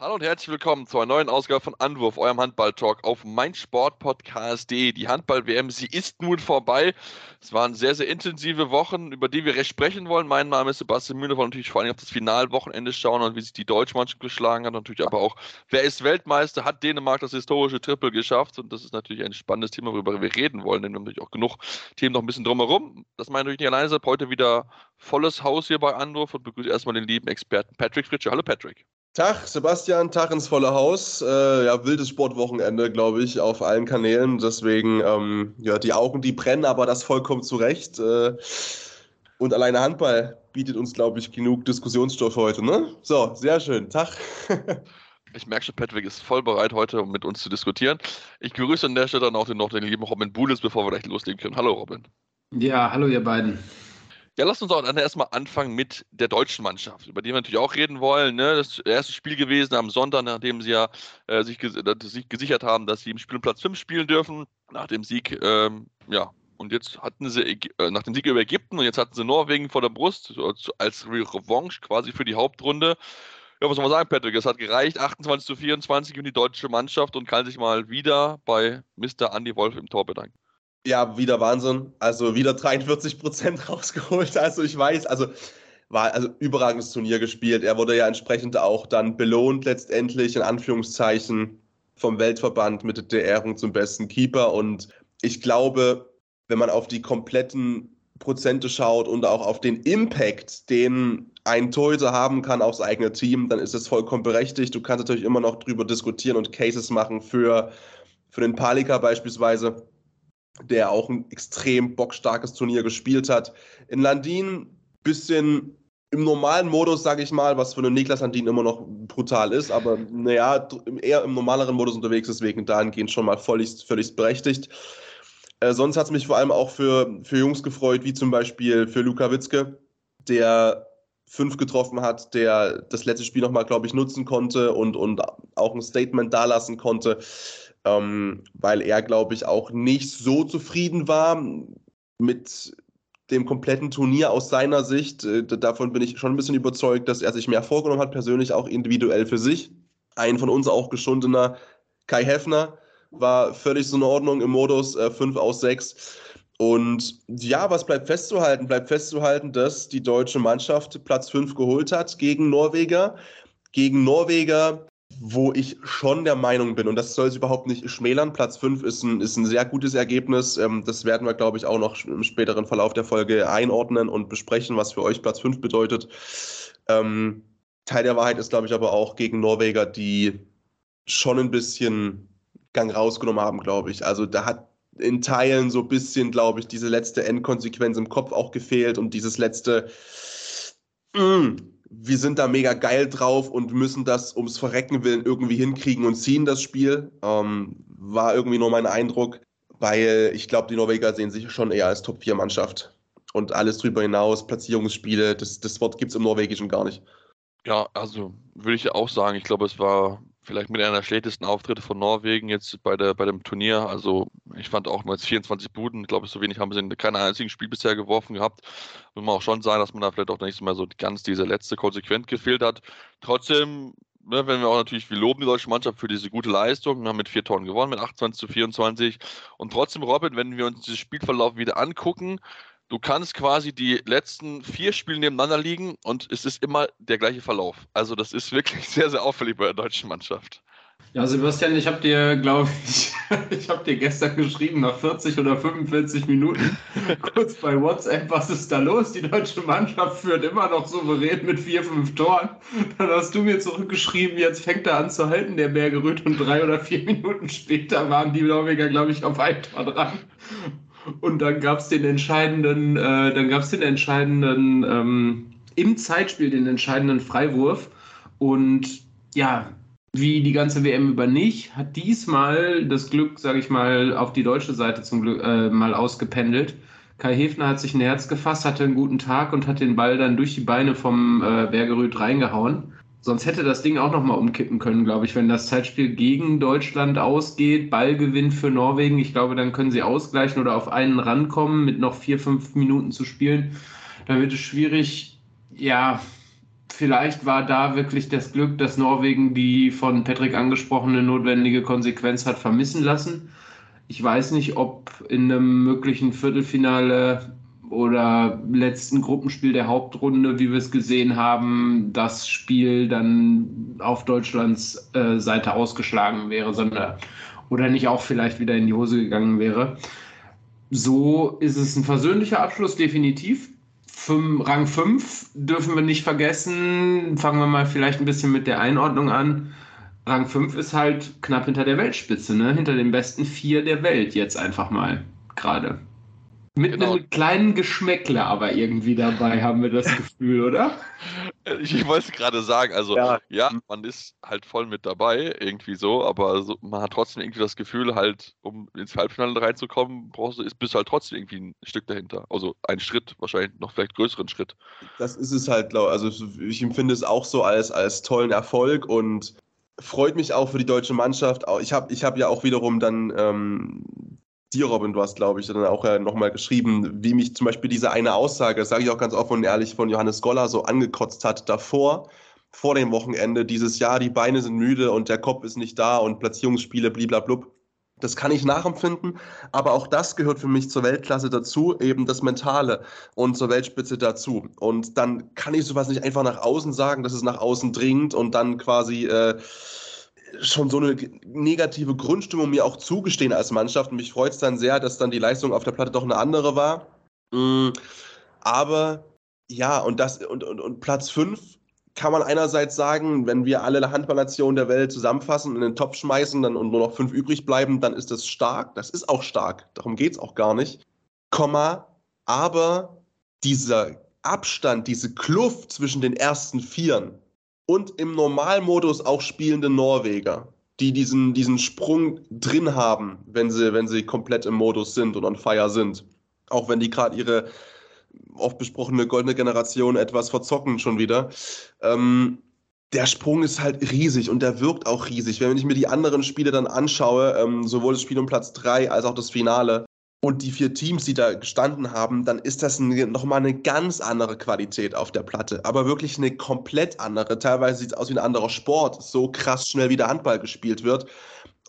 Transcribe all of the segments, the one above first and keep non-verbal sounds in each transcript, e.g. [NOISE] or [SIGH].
Hallo und herzlich willkommen zu einer neuen Ausgabe von Anwurf, eurem Handball-Talk auf meinsportpodcast.de. Die Handball-WM, sie ist nun vorbei. Es waren sehr, sehr intensive Wochen, über die wir recht sprechen wollen. Mein Name ist Sebastian Mühler, wollen natürlich vor allem auf das Finalwochenende schauen und wie sich die deutsche Mannschaft geschlagen hat. Natürlich aber auch, wer ist Weltmeister, hat Dänemark das historische Triple geschafft. Und das ist natürlich ein spannendes Thema, worüber wir reden wollen, denn wir haben natürlich auch genug Themen noch ein bisschen drumherum. Das meine ich natürlich nicht alleine. Heute wieder volles Haus hier bei Anwurf und begrüße erstmal den lieben Experten Patrick Fritsche. Hallo Patrick. Tag, Sebastian, Tag ins volle Haus. Äh, ja, wildes Sportwochenende, glaube ich, auf allen Kanälen. Deswegen, ähm, ja, die Augen, die brennen, aber das vollkommen zu Recht. Äh, und alleine Handball bietet uns, glaube ich, genug Diskussionsstoff heute, ne? So, sehr schön. Tag. [LAUGHS] Ich merke schon, Patrick ist voll bereit, heute um mit uns zu diskutieren. Ich grüße an der Stelle dann auch den, noch den lieben Robin Bulis, bevor wir gleich loslegen können. Hallo, Robin. Ja, hallo, ihr beiden. Ja, lass uns auch erstmal anfangen mit der deutschen Mannschaft, über die wir natürlich auch reden wollen. Ne? Das erste Spiel gewesen am Sonntag, nachdem sie ja äh, sich, ges sich, gesichert haben, dass sie im Spiel um Platz 5 spielen dürfen. Nach dem Sieg, ähm, ja, und jetzt hatten sie äh, nach dem Sieg über Ägypten und jetzt hatten sie Norwegen vor der Brust als Revanche quasi für die Hauptrunde. Ja, was soll man sagen, Patrick? Es hat gereicht, 28 zu 24 und die deutsche Mannschaft und kann sich mal wieder bei Mr. Andy Wolf im Tor bedanken. Ja, wieder Wahnsinn. Also wieder 43 Prozent [LAUGHS] rausgeholt. Also ich weiß, also war also überragendes Turnier gespielt. Er wurde ja entsprechend auch dann belohnt letztendlich in Anführungszeichen vom Weltverband mit der Ehrung zum besten Keeper. Und ich glaube, wenn man auf die kompletten Prozente schaut und auch auf den Impact, den ein Torhüter haben kann aufs eigene Team, dann ist es vollkommen berechtigt. Du kannst natürlich immer noch drüber diskutieren und Cases machen für, für den Palika beispielsweise der auch ein extrem bockstarkes Turnier gespielt hat. In Landin bisschen im normalen Modus, sage ich mal, was für einen Niklas Landin immer noch brutal ist, aber naja, eher im normaleren Modus unterwegs, deswegen dahingehend schon mal völlig, völlig berechtigt. Äh, sonst hat es mich vor allem auch für, für Jungs gefreut, wie zum Beispiel für Luka Witzke, der fünf getroffen hat, der das letzte Spiel nochmal, glaube ich, nutzen konnte und, und auch ein Statement dalassen konnte ähm, weil er, glaube ich, auch nicht so zufrieden war mit dem kompletten Turnier aus seiner Sicht. Äh, davon bin ich schon ein bisschen überzeugt, dass er sich mehr vorgenommen hat, persönlich auch individuell für sich. Ein von uns auch geschundener Kai Heffner war völlig so in Ordnung im Modus äh, 5 aus 6. Und ja, was bleibt festzuhalten? Bleibt festzuhalten, dass die deutsche Mannschaft Platz 5 geholt hat gegen Norweger. Gegen Norweger, wo ich schon der Meinung bin, und das soll es überhaupt nicht schmälern, Platz 5 ist ein, ist ein sehr gutes Ergebnis. Ähm, das werden wir, glaube ich, auch noch im späteren Verlauf der Folge einordnen und besprechen, was für euch Platz 5 bedeutet. Ähm, Teil der Wahrheit ist, glaube ich, aber auch gegen Norweger, die schon ein bisschen Gang rausgenommen haben, glaube ich. Also da hat in Teilen so ein bisschen, glaube ich, diese letzte Endkonsequenz im Kopf auch gefehlt und dieses letzte, mm, wir sind da mega geil drauf und müssen das ums Verrecken willen irgendwie hinkriegen und ziehen das Spiel. Ähm, war irgendwie nur mein Eindruck, weil ich glaube, die Norweger sehen sich schon eher als Top-4-Mannschaft. Und alles drüber hinaus, Platzierungsspiele, das, das Wort gibt es im Norwegischen gar nicht. Ja, also würde ich auch sagen, ich glaube, es war vielleicht mit einer der schlechtesten Auftritte von Norwegen jetzt bei, der, bei dem Turnier. Also ich fand auch nur jetzt 24 Buden, ich glaube, so wenig haben sie in keinem einzigen Spiel bisher geworfen gehabt. Muss man auch schon sagen, dass man da vielleicht auch nicht mehr so ganz diese letzte konsequent gefehlt hat. Trotzdem, ne, wenn wir auch natürlich, wir loben die deutsche Mannschaft für diese gute Leistung, haben mit vier Toren gewonnen, mit 28 zu 24. Und trotzdem, Robin, wenn wir uns diesen Spielverlauf wieder angucken, du kannst quasi die letzten vier Spiele nebeneinander liegen und es ist immer der gleiche Verlauf. Also das ist wirklich [LAUGHS] sehr, sehr auffällig bei der deutschen Mannschaft. Ja, Sebastian, ich habe dir, glaube ich, [LAUGHS] ich habe dir gestern geschrieben, nach 40 oder 45 Minuten, [LAUGHS] kurz bei WhatsApp, was ist da los? Die deutsche Mannschaft führt immer noch souverän mit vier, fünf Toren. Dann hast du mir zurückgeschrieben, jetzt fängt er an zu halten, der Bergerüt, und drei oder vier Minuten später waren die Norweger, glaube ich, auf ein Tor dran. Und dann gab es den entscheidenden, äh, dann gab es den entscheidenden, ähm, im Zeitspiel den entscheidenden Freiwurf. Und ja, wie die ganze WM über nicht, hat diesmal das Glück, sage ich mal, auf die deutsche Seite zum Glück äh, mal ausgependelt. Kai Hefner hat sich ein Herz gefasst, hatte einen guten Tag und hat den Ball dann durch die Beine vom äh, Bergeröd reingehauen. Sonst hätte das Ding auch nochmal umkippen können, glaube ich, wenn das Zeitspiel gegen Deutschland ausgeht, Ballgewinn für Norwegen. Ich glaube, dann können sie ausgleichen oder auf einen rankommen mit noch vier, fünf Minuten zu spielen. Dann wird es schwierig. Ja, vielleicht war da wirklich das Glück, dass Norwegen die von Patrick angesprochene notwendige Konsequenz hat vermissen lassen. Ich weiß nicht, ob in einem möglichen Viertelfinale oder letzten Gruppenspiel der Hauptrunde, wie wir es gesehen haben, das Spiel dann auf Deutschlands äh, Seite ausgeschlagen wäre, sondern oder nicht auch vielleicht wieder in die Hose gegangen wäre. So ist es ein versöhnlicher Abschluss, definitiv. Fünf, Rang 5 dürfen wir nicht vergessen. Fangen wir mal vielleicht ein bisschen mit der Einordnung an. Rang 5 ist halt knapp hinter der Weltspitze, ne? hinter den besten vier der Welt jetzt einfach mal gerade. Mit genau. einem kleinen Geschmäckle aber irgendwie dabei, haben wir das Gefühl, oder? [LAUGHS] Ich, ich wollte gerade sagen, also ja. ja. man ist halt voll mit dabei, irgendwie so, aber so, man hat trotzdem irgendwie das Gefühl, halt, um ins Halbfinale reinzukommen, brauchst du, bist du halt trotzdem irgendwie ein Stück dahinter. Also ein Schritt, wahrscheinlich noch vielleicht größeren Schritt. Das ist es halt, glaube also ich empfinde es auch so als, als tollen Erfolg und freut mich auch für die deutsche Mannschaft. Ich habe ich hab ja auch wiederum dann ähm, dir, Robin, du hast, glaube ich, dann auch ja nochmal geschrieben, wie mich zum Beispiel diese eine Aussage, sage ich auch ganz offen und ehrlich, von Johannes Goller so angekotzt hat davor, vor dem Wochenende, dieses Jahr, die Beine sind müde und der Kopf ist nicht da und Platzierungsspiele, bliblablub. Das kann ich nachempfinden, aber auch das gehört für mich zur Weltklasse dazu, eben das Mentale und zur Weltspitze dazu. Und dann kann ich sowas nicht einfach nach außen sagen, dass es nach außen dringt und dann quasi äh, schon so eine negative Grundstimmung mir auch zugestehen als Mannschaft. Und mich freut es dann sehr, dass dann die Leistung auf der Platte doch eine andere war. Mm, aber ja, und, das, und, und, und Platz 5 kann man einerseits sagen, wenn wir alle Handballnationen der Welt zusammenfassen und in den Topf schmeißen dann, und nur noch fünf übrig bleiben, dann ist das stark. Das ist auch stark. Darum geht es auch gar nicht. Komma, aber dieser Abstand, diese Kluft zwischen den ersten Vieren, und im Normalmodus auch spielende Norweger, die diesen, diesen Sprung drin haben, wenn sie, wenn sie komplett im Modus sind und on fire sind. Auch wenn die gerade ihre oft besprochene goldene Generation etwas verzocken schon wieder. Ähm, der Sprung ist halt riesig und der wirkt auch riesig. Wenn ich mir die anderen Spiele dann anschaue, ähm, sowohl das Spiel um Platz 3 als auch das Finale, und die vier Teams, die da gestanden haben, dann ist das nochmal eine ganz andere Qualität auf der Platte. Aber wirklich eine komplett andere. Teilweise sieht es aus wie ein anderer Sport, so krass schnell wie der Handball gespielt wird.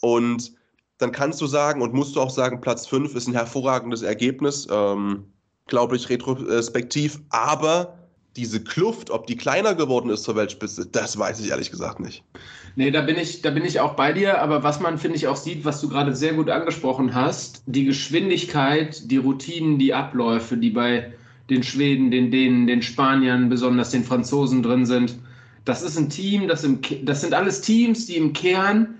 Und dann kannst du sagen und musst du auch sagen, Platz 5 ist ein hervorragendes Ergebnis, ähm, glaube ich, retrospektiv. Aber diese Kluft, ob die kleiner geworden ist zur Weltspitze, das weiß ich ehrlich gesagt nicht. Nee, da bin ich, da bin ich auch bei dir, aber was man, finde ich, auch sieht, was du gerade sehr gut angesprochen hast, die Geschwindigkeit, die Routinen, die Abläufe, die bei den Schweden, den Dänen, den Spaniern, besonders den Franzosen drin sind. Das ist ein Team, das, im, das sind alles Teams, die im Kern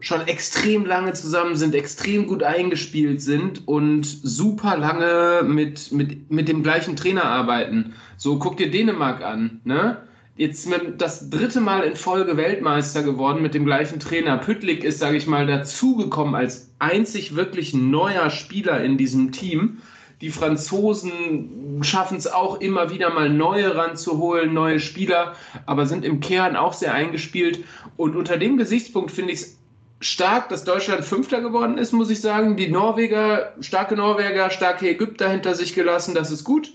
schon extrem lange zusammen sind, extrem gut eingespielt sind und super lange mit, mit, mit dem gleichen Trainer arbeiten. So, guck dir Dänemark an, ne? Jetzt das dritte Mal in Folge Weltmeister geworden mit dem gleichen Trainer. Püttlik ist, sage ich mal, dazugekommen als einzig wirklich neuer Spieler in diesem Team. Die Franzosen schaffen es auch immer wieder mal neue ranzuholen, neue Spieler, aber sind im Kern auch sehr eingespielt. Und unter dem Gesichtspunkt finde ich es stark, dass Deutschland Fünfter geworden ist, muss ich sagen. Die Norweger, starke Norweger, starke Ägypter hinter sich gelassen, das ist gut.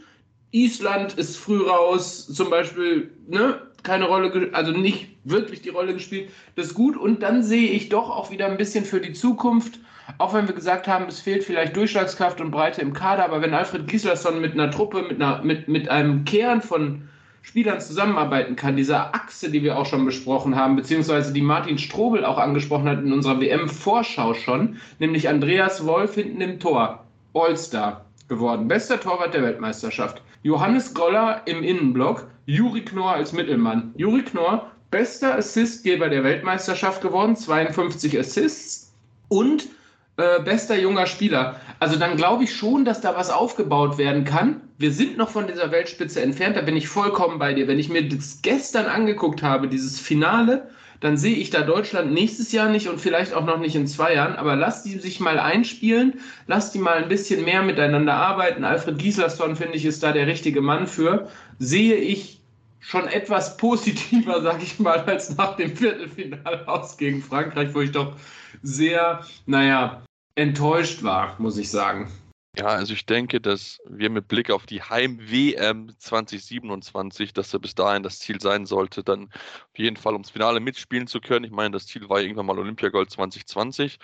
Island ist früh raus, zum Beispiel, ne, keine Rolle, also nicht wirklich die Rolle gespielt. Das ist gut. Und dann sehe ich doch auch wieder ein bisschen für die Zukunft, auch wenn wir gesagt haben, es fehlt vielleicht Durchschlagskraft und Breite im Kader, aber wenn Alfred Gislason mit einer Truppe, mit, einer, mit, mit einem Kern von Spielern zusammenarbeiten kann, dieser Achse, die wir auch schon besprochen haben, beziehungsweise die Martin Strobel auch angesprochen hat in unserer WM-Vorschau schon, nämlich Andreas Wolf hinten im Tor, All-Star geworden, bester Torwart der Weltmeisterschaft. Johannes Goller im Innenblock, Juri Knorr als Mittelmann. Juri Knorr, bester Assistgeber der Weltmeisterschaft geworden, 52 Assists und äh, bester junger Spieler. Also dann glaube ich schon, dass da was aufgebaut werden kann. Wir sind noch von dieser Weltspitze entfernt, da bin ich vollkommen bei dir. Wenn ich mir das gestern angeguckt habe, dieses Finale, dann sehe ich da Deutschland nächstes Jahr nicht und vielleicht auch noch nicht in zwei Jahren. Aber lass die sich mal einspielen, lass die mal ein bisschen mehr miteinander arbeiten. Alfred Gislason, finde ich, ist da der richtige Mann für. Sehe ich schon etwas positiver, [LAUGHS] sage ich mal, als nach dem Viertelfinale aus gegen Frankreich, wo ich doch sehr, naja, enttäuscht war, muss ich sagen. Ja, also ich denke, dass wir mit Blick auf die Heim-WM 2027, dass er bis dahin das Ziel sein sollte, dann auf jeden Fall ums Finale mitspielen zu können. Ich meine, das Ziel war irgendwann mal Olympiagold 2020,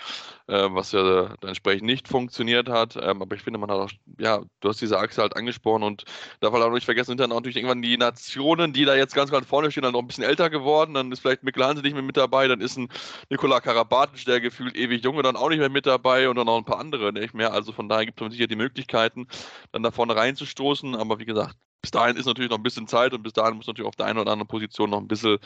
äh, was ja entsprechend nicht funktioniert hat. Ähm, aber ich finde, man hat auch, ja, du hast diese Achse halt angesprochen und darf halt auch nicht vergessen, sind dann auch natürlich irgendwann die Nationen, die da jetzt ganz, ganz vorne stehen, dann noch ein bisschen älter geworden. Dann ist vielleicht Mikkel Hansen nicht mehr mit dabei, dann ist ein Nikola Karabatic, der gefühlt ewig junge, dann auch nicht mehr mit dabei und dann noch ein paar andere nicht mehr. Also von daher gibt es sicher die Möglichkeiten, dann da vorne reinzustoßen. Aber wie gesagt, bis dahin ist natürlich noch ein bisschen Zeit und bis dahin muss natürlich auf der einen oder anderen Position noch ein bisschen,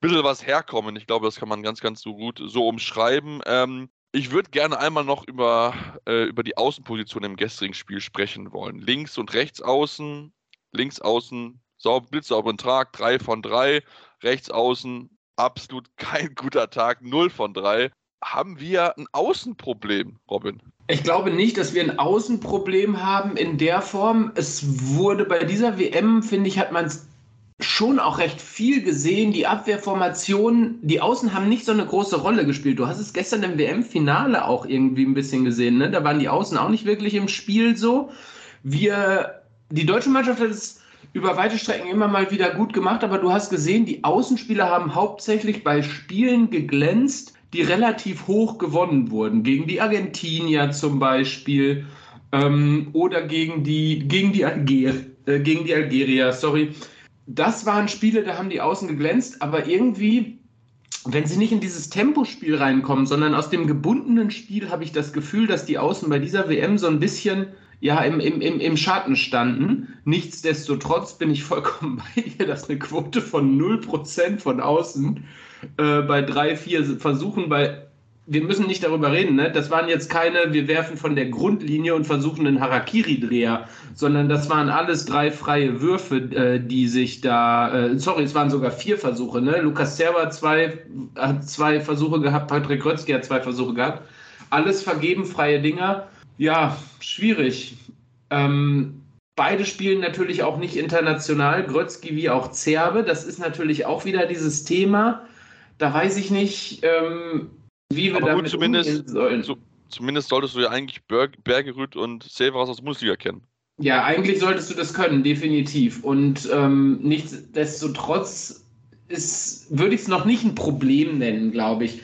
bisschen was herkommen. Ich glaube, das kann man ganz, ganz so gut so umschreiben. Ähm, ich würde gerne einmal noch über, äh, über die Außenposition im gestrigen Spiel sprechen wollen. Links und rechts außen, links außen, sauber, blitzsauberen Trag, 3 von 3, rechts außen, absolut kein guter Tag, 0 von 3. Haben wir ein Außenproblem, Robin? Ich glaube nicht, dass wir ein Außenproblem haben in der Form. Es wurde bei dieser WM, finde ich, hat man es schon auch recht viel gesehen. Die Abwehrformationen, die Außen haben nicht so eine große Rolle gespielt. Du hast es gestern im WM-Finale auch irgendwie ein bisschen gesehen. Ne? Da waren die Außen auch nicht wirklich im Spiel so. Wir, die deutsche Mannschaft hat es über weite Strecken immer mal wieder gut gemacht, aber du hast gesehen, die Außenspieler haben hauptsächlich bei Spielen geglänzt, die relativ hoch gewonnen wurden. Gegen die Argentinier zum Beispiel ähm, oder gegen die, gegen, die Alger, äh, gegen die Algerier, sorry. Das waren Spiele, da haben die Außen geglänzt, aber irgendwie, wenn sie nicht in dieses Tempospiel reinkommen, sondern aus dem gebundenen Spiel, habe ich das Gefühl, dass die Außen bei dieser WM so ein bisschen ja, im, im, im, Schatten standen. Nichtsdestotrotz bin ich vollkommen [LAUGHS] bei dir, dass eine Quote von 0% von außen äh, bei drei, vier Versuchen, weil wir müssen nicht darüber reden, ne? Das waren jetzt keine, wir werfen von der Grundlinie und versuchen einen Harakiri-Dreher, sondern das waren alles drei freie Würfe, äh, die sich da, äh, sorry, es waren sogar vier Versuche, ne? Lukas Serber zwei, hat zwei Versuche gehabt, Patrick Grötzky hat zwei Versuche gehabt. Alles vergeben, freie Dinger. Ja, schwierig. Ähm, beide spielen natürlich auch nicht international, Grötzky wie auch Zerbe. Das ist natürlich auch wieder dieses Thema da weiß ich nicht, ähm, wie wir Aber damit gut, zumindest, sollen. So, zumindest solltest du ja eigentlich Berg, Bergerud und Severas aus der Bundesliga kennen. Ja, eigentlich solltest du das können, definitiv. Und ähm, nichtsdestotrotz ist, würde ich es noch nicht ein Problem nennen, glaube ich.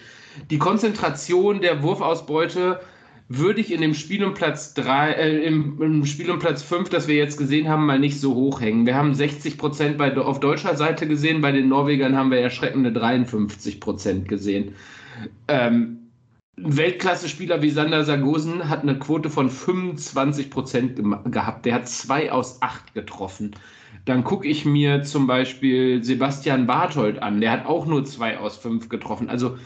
Die Konzentration der Wurfausbeute würde ich in dem Spiel um Platz 3, äh, im, im, Spiel um Platz 5, das wir jetzt gesehen haben, mal nicht so hoch hängen. Wir haben 60 Prozent auf deutscher Seite gesehen, bei den Norwegern haben wir erschreckende 53 Prozent gesehen. Ähm, ein Weltklasse-Spieler wie Sander Sargosen hat eine Quote von 25 Prozent gehabt. Der hat zwei aus acht getroffen. Dann gucke ich mir zum Beispiel Sebastian Barthold an. Der hat auch nur zwei aus fünf getroffen. Also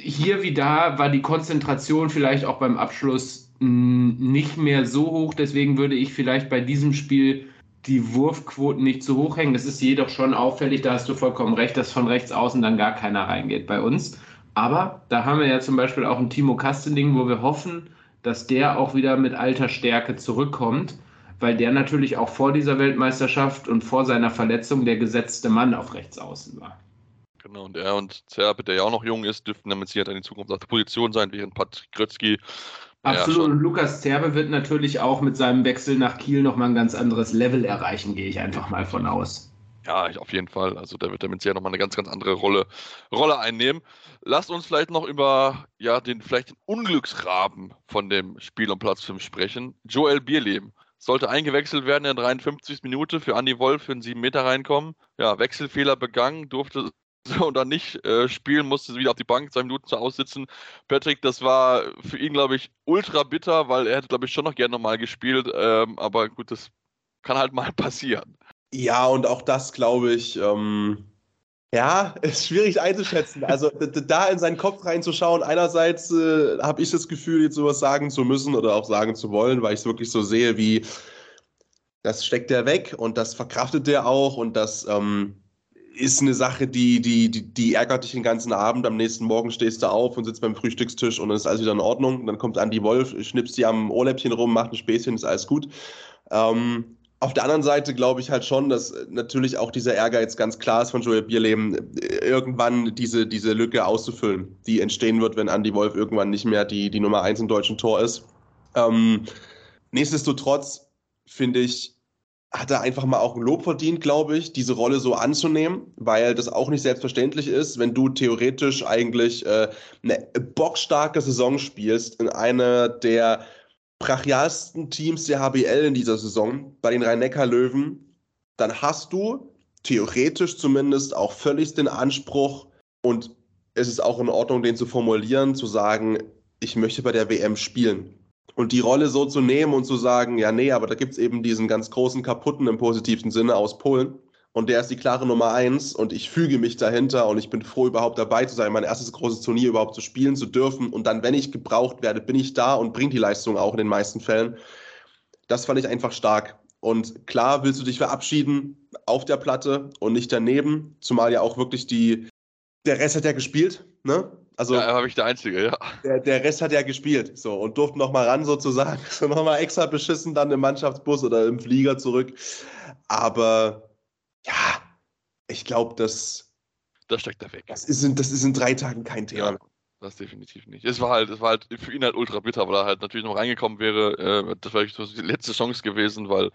hier wie da war die Konzentration vielleicht auch beim Abschluss hm, nicht mehr so hoch. Deswegen würde ich vielleicht bei diesem Spiel die Wurfquoten nicht zu hoch hängen. Das ist jedoch schon auffällig, da hast du vollkommen recht, dass von rechts außen dann gar keiner reingeht bei uns. Aber da haben wir ja zum Beispiel auch einen Timo Kastening, wo wir hoffen, dass der auch wieder mit alter Stärke zurückkommt, weil der natürlich auch vor dieser Weltmeisterschaft und vor seiner Verletzung der gesetzte Mann auf rechts außen war. Genau, und er und Zerbe, der ja auch noch jung ist, dürften damit sicher in Zukunft auf der Position sein, während Patrick Grötzky. Absolut, ja, und Lukas Zerbe wird natürlich auch mit seinem Wechsel nach Kiel nochmal ein ganz anderes Level erreichen, gehe ich einfach mal von aus. Ja, auf jeden Fall. Also der wird damit sicher nochmal eine ganz, ganz andere Rolle, Rolle einnehmen. Lasst uns vielleicht noch über ja, den vielleicht den Unglücksraben von dem Spiel um Platz 5 sprechen. Joel Bierleben sollte eingewechselt werden in der 53. Minute für Andy Wolf für einen 7 Meter reinkommen. Ja, Wechselfehler begangen, durfte [LAUGHS] so dann nicht äh, spielen, musste wieder auf die Bank zwei Minuten zu aussitzen. Patrick, das war für ihn, glaube ich, ultra bitter, weil er hätte, glaube ich, schon noch gerne nochmal gespielt. Ähm, aber gut, das kann halt mal [LAUGHS] passieren. Ja, und auch das, glaube ich, ähm, ja, [LAUGHS] ist schwierig einzuschätzen. Also da in seinen Kopf reinzuschauen, einerseits äh, habe ich das Gefühl, jetzt sowas sagen zu müssen oder auch sagen zu wollen, weil ich es wirklich so sehe, wie das steckt er weg und das verkraftet er auch und das ähm, ist eine Sache, die, die, die, die, ärgert dich den ganzen Abend. Am nächsten Morgen stehst du auf und sitzt beim Frühstückstisch und dann ist alles wieder in Ordnung. Und dann kommt Andy Wolf, schnippst sie am Ohrläppchen rum, macht ein Späßchen, ist alles gut. Ähm, auf der anderen Seite glaube ich halt schon, dass natürlich auch dieser Ehrgeiz ganz klar ist von Joel Bierleben, irgendwann diese, diese Lücke auszufüllen, die entstehen wird, wenn Andy Wolf irgendwann nicht mehr die, die Nummer eins im deutschen Tor ist. Ähm, nichtsdestotrotz finde ich, hat er einfach mal auch ein Lob verdient, glaube ich, diese Rolle so anzunehmen, weil das auch nicht selbstverständlich ist, wenn du theoretisch eigentlich äh, eine bockstarke Saison spielst in einer der brachialsten Teams der HBL in dieser Saison, bei den Rhein-Neckar-Löwen, dann hast du theoretisch zumindest auch völlig den Anspruch und es ist auch in Ordnung, den zu formulieren, zu sagen, ich möchte bei der WM spielen. Und die Rolle so zu nehmen und zu sagen, ja, nee, aber da gibt es eben diesen ganz großen Kaputten im positivsten Sinne aus Polen. Und der ist die klare Nummer eins und ich füge mich dahinter und ich bin froh, überhaupt dabei zu sein, mein erstes großes Turnier überhaupt zu spielen zu dürfen. Und dann, wenn ich gebraucht werde, bin ich da und bringe die Leistung auch in den meisten Fällen. Das fand ich einfach stark. Und klar willst du dich verabschieden auf der Platte und nicht daneben, zumal ja auch wirklich die, der Rest hat ja gespielt, ne? Also, ja, habe ich der Einzige, ja. Der, der Rest hat ja gespielt, so, und durften noch mal ran sozusagen, [LAUGHS] so noch mal extra beschissen dann im Mannschaftsbus oder im Flieger zurück. Aber ja, ich glaube, das. Das steckt da weg. Das ist, in, das ist in drei Tagen kein Thema. Ja, das definitiv nicht. Es war halt, es war halt für ihn halt ultra bitter, weil er halt natürlich noch reingekommen wäre. Äh, das wäre die letzte Chance gewesen, weil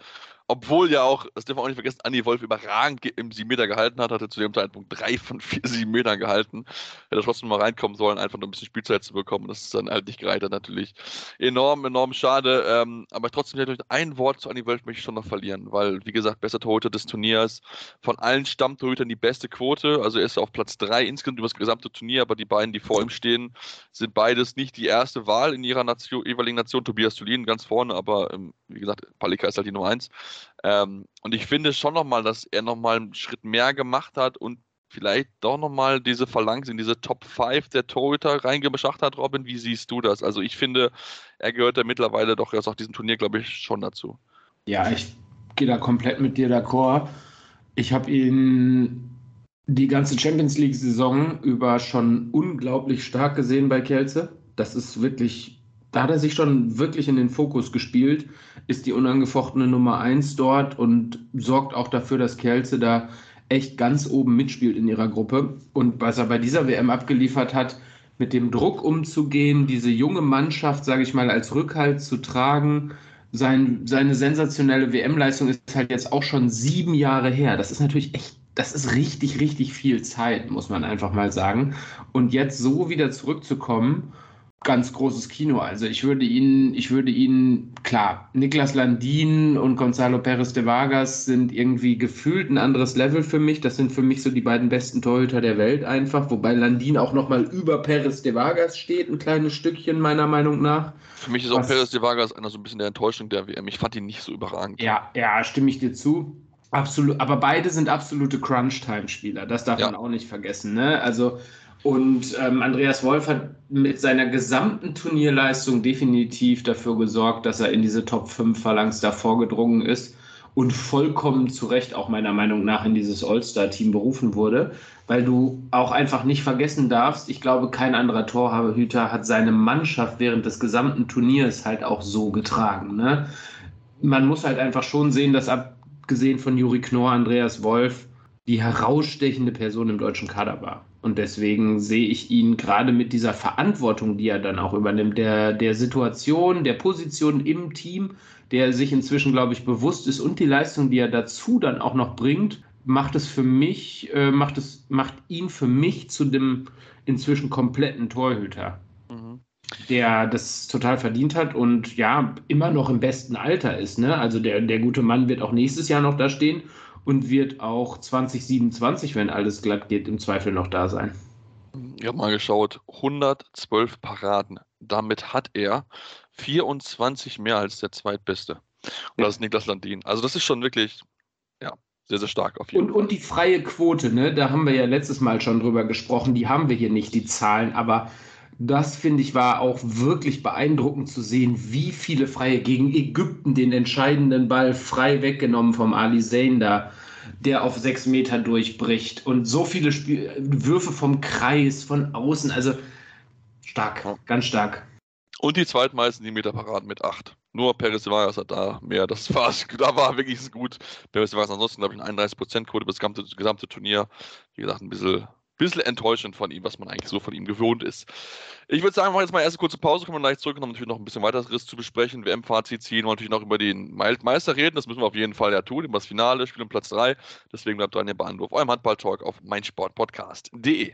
obwohl ja auch, das dürfen wir auch nicht vergessen, Andy Wolf überragend im 7 Meter gehalten hat, hatte zu dem Zeitpunkt drei von vier 7 Metern gehalten. Hätte trotzdem mal reinkommen sollen, einfach nur ein bisschen Spielzeit zu bekommen. Das ist dann halt nicht gereicht, natürlich enorm, enorm schade. Ähm, aber trotzdem, ein Wort zu Andy Wolf möchte ich schon noch verlieren, weil, wie gesagt, bester Torhüter des Turniers, von allen Stammtorhütern die beste Quote. Also er ist auf Platz 3 insgesamt über das gesamte Turnier, aber die beiden, die vor ihm stehen, sind beides nicht die erste Wahl in ihrer jeweiligen Nation. Tobias Tulin ganz vorne, aber ähm, wie gesagt, Palika ist halt die Nummer 1. Ähm, und ich finde schon nochmal, dass er nochmal einen Schritt mehr gemacht hat und vielleicht doch nochmal diese Phalanx in diese Top 5 der Torhüter reingebracht hat, Robin. Wie siehst du das? Also ich finde, er gehört ja mittlerweile doch erst auf diesem Turnier, glaube ich, schon dazu. Ja, ich gehe da komplett mit dir d'accord. Ich habe ihn die ganze Champions League-Saison über schon unglaublich stark gesehen bei Kelze. Das ist wirklich da hat er sich schon wirklich in den Fokus gespielt, ist die unangefochtene Nummer 1 dort und sorgt auch dafür, dass Kelze da echt ganz oben mitspielt in ihrer Gruppe. Und was er bei dieser WM abgeliefert hat, mit dem Druck umzugehen, diese junge Mannschaft, sage ich mal, als Rückhalt zu tragen, sein, seine sensationelle WM-Leistung ist halt jetzt auch schon sieben Jahre her. Das ist natürlich echt, das ist richtig, richtig viel Zeit, muss man einfach mal sagen. Und jetzt so wieder zurückzukommen ganz großes Kino. Also ich würde ihn, ich würde ihn, klar, Niklas Landin und Gonzalo Perez de Vargas sind irgendwie gefühlt ein anderes Level für mich. Das sind für mich so die beiden besten Torhüter der Welt einfach, wobei Landin auch nochmal über Perez de Vargas steht, ein kleines Stückchen meiner Meinung nach. Für mich ist auch Was, Perez de Vargas einer so ein bisschen der Enttäuschung der WM. Ich fand ihn nicht so überragend. Ja, ja, stimme ich dir zu. Absolut, aber beide sind absolute Crunch-Time-Spieler. Das darf ja. man auch nicht vergessen. Ne? Also und ähm, Andreas Wolf hat mit seiner gesamten Turnierleistung definitiv dafür gesorgt, dass er in diese Top 5 Phalanx da vorgedrungen ist und vollkommen zu Recht auch meiner Meinung nach in dieses All-Star-Team berufen wurde, weil du auch einfach nicht vergessen darfst, ich glaube, kein anderer Torhüter hat seine Mannschaft während des gesamten Turniers halt auch so getragen. Ne? Man muss halt einfach schon sehen, dass abgesehen von Juri Knorr, Andreas Wolf die herausstechende Person im deutschen Kader war. Und deswegen sehe ich ihn gerade mit dieser Verantwortung, die er dann auch übernimmt, der, der Situation, der Position im Team, der sich inzwischen, glaube ich, bewusst ist und die Leistung, die er dazu dann auch noch bringt, macht es für mich, äh, macht es, macht ihn für mich zu dem inzwischen kompletten Torhüter. Mhm. der das total verdient hat und ja, immer noch im besten Alter ist. Ne? Also der, der gute Mann wird auch nächstes Jahr noch da stehen und wird auch 2027, wenn alles glatt geht, im Zweifel noch da sein. Ich habe mal geschaut, 112 Paraden. Damit hat er 24 mehr als der Zweitbeste. Und das ist Niklas Landin. Also das ist schon wirklich, ja, sehr, sehr stark auf jeden und, Fall. Und die freie Quote, ne, da haben wir ja letztes Mal schon drüber gesprochen, die haben wir hier nicht, die Zahlen, aber das finde ich war auch wirklich beeindruckend zu sehen, wie viele Freie gegen Ägypten den entscheidenden Ball frei weggenommen vom Ali Zayn da, der auf sechs Meter durchbricht und so viele Spiel Würfe vom Kreis, von außen, also stark, ganz stark. Und die zweitmeisten die Meterparaden mit acht. Nur Peres Vargas hat da mehr. Das war, [LAUGHS] da war wirklich gut. Peres Vargas ansonsten, glaube ich, eine 31%-Quote das gesamte, gesamte Turnier. Wie gesagt, ein bisschen bisschen enttäuschend von ihm, was man eigentlich so von ihm gewohnt ist. Ich würde sagen, wir machen jetzt mal eine erste kurze Pause, kommen wir gleich zurück und haben natürlich noch ein bisschen weiteres zu besprechen. WM-Fazit ziehen, wir natürlich noch über den Meister reden, das müssen wir auf jeden Fall ja tun, über das Finale, Spiel um Platz 3. Deswegen bleibt dran, ihr Anruf, eurem Handball-Talk auf meinsportpodcast.de.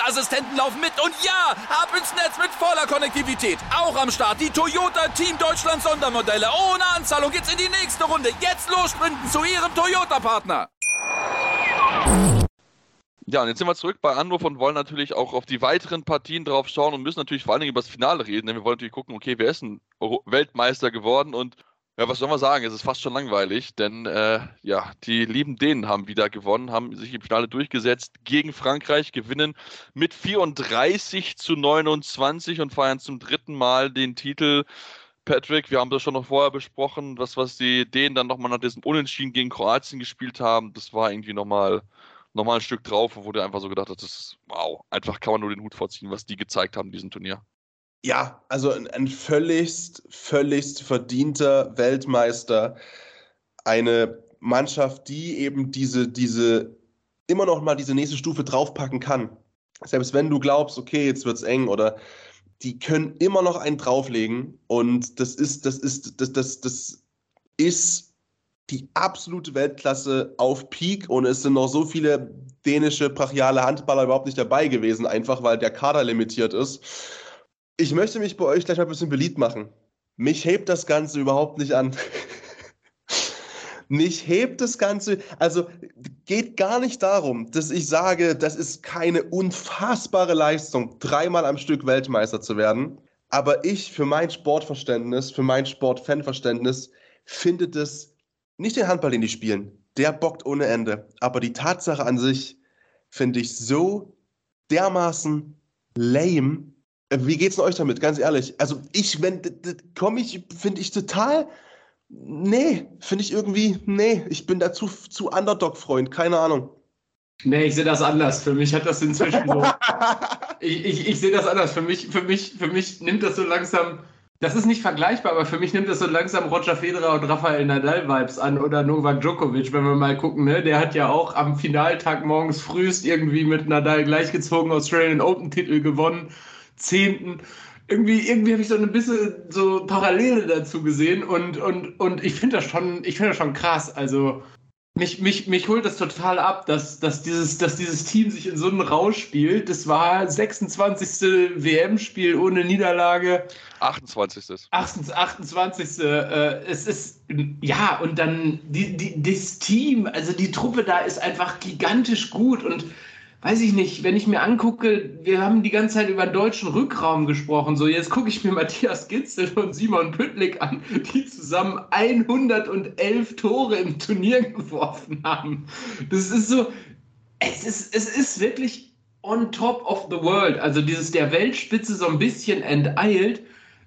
Sicherheitsassistenten laufen mit. Und ja, ab ins Netz mit voller Konnektivität. Auch am Start die Toyota Team Deutschland Sondermodelle. Ohne Anzahlung geht's in die nächste Runde. Jetzt los sprinten zu ihrem Toyota-Partner. Ja, und jetzt sind wir zurück bei Anruf und wollen natürlich auch auf die weiteren Partien drauf schauen und müssen natürlich vor allen Dingen über das Finale reden, denn wir wollen natürlich gucken, okay, wer ist ein Weltmeister geworden und ja, was soll man sagen? Es ist fast schon langweilig, denn äh, ja, die lieben Dänen haben wieder gewonnen, haben sich im Finale durchgesetzt gegen Frankreich, gewinnen mit 34 zu 29 und feiern zum dritten Mal den Titel. Patrick, wir haben das schon noch vorher besprochen, was, was die Dänen dann nochmal nach diesem Unentschieden gegen Kroatien gespielt haben, das war irgendwie nochmal nochmal ein Stück drauf, wo du einfach so gedacht hast, das ist wow, einfach kann man nur den Hut vorziehen, was die gezeigt haben in diesem Turnier. Ja, also ein, ein völligst, völligst verdienter Weltmeister. Eine Mannschaft, die eben diese, diese, immer noch mal diese nächste Stufe draufpacken kann. Selbst wenn du glaubst, okay, jetzt wird's eng oder die können immer noch einen drauflegen und das ist, das ist, das, das, das ist die absolute Weltklasse auf Peak und es sind noch so viele dänische brachiale Handballer überhaupt nicht dabei gewesen, einfach weil der Kader limitiert ist. Ich möchte mich bei euch gleich mal ein bisschen beliebt machen. Mich hebt das Ganze überhaupt nicht an. Mich hebt das Ganze, also geht gar nicht darum, dass ich sage, das ist keine unfassbare Leistung, dreimal am Stück Weltmeister zu werden. Aber ich, für mein Sportverständnis, für mein Sportfanverständnis, finde das nicht den Handball, den die spielen. Der bockt ohne Ende. Aber die Tatsache an sich finde ich so dermaßen lame. Wie geht's denn euch damit, ganz ehrlich? Also ich, wenn, komme ich, finde ich total, nee, finde ich irgendwie, nee, ich bin da zu, Underdog-Freund, keine Ahnung. Nee, ich sehe das anders. Für mich hat das inzwischen so. [LAUGHS] ich ich, ich sehe das anders. Für mich, für, mich, für mich nimmt das so langsam das ist nicht vergleichbar, aber für mich nimmt das so langsam Roger Federer und Rafael Nadal-Vibes an oder Novak Djokovic, wenn wir mal gucken. Ne? Der hat ja auch am Finaltag morgens frühst irgendwie mit Nadal gleichgezogen Australian Open-Titel gewonnen. Zehnten. Irgendwie, irgendwie habe ich so ein bisschen so Parallele dazu gesehen und, und, und ich finde das schon, ich finde das schon krass. Also mich, mich, mich holt das total ab, dass, dass, dieses, dass dieses Team sich in so einen Rausch spielt. Das war 26. WM-Spiel ohne Niederlage. 28. 28. Äh, es ist, ja, und dann die, die, das Team, also die Truppe da ist einfach gigantisch gut und weiß ich nicht, wenn ich mir angucke, wir haben die ganze Zeit über deutschen Rückraum gesprochen. So, jetzt gucke ich mir [LAUGHS] Matthias Gitzel und Simon Püttlik an, die zusammen 111 Tore im Turnier geworfen haben. Das ist so, es ist, es ist wirklich on top of the world. Also dieses der Weltspitze so ein bisschen enteilt,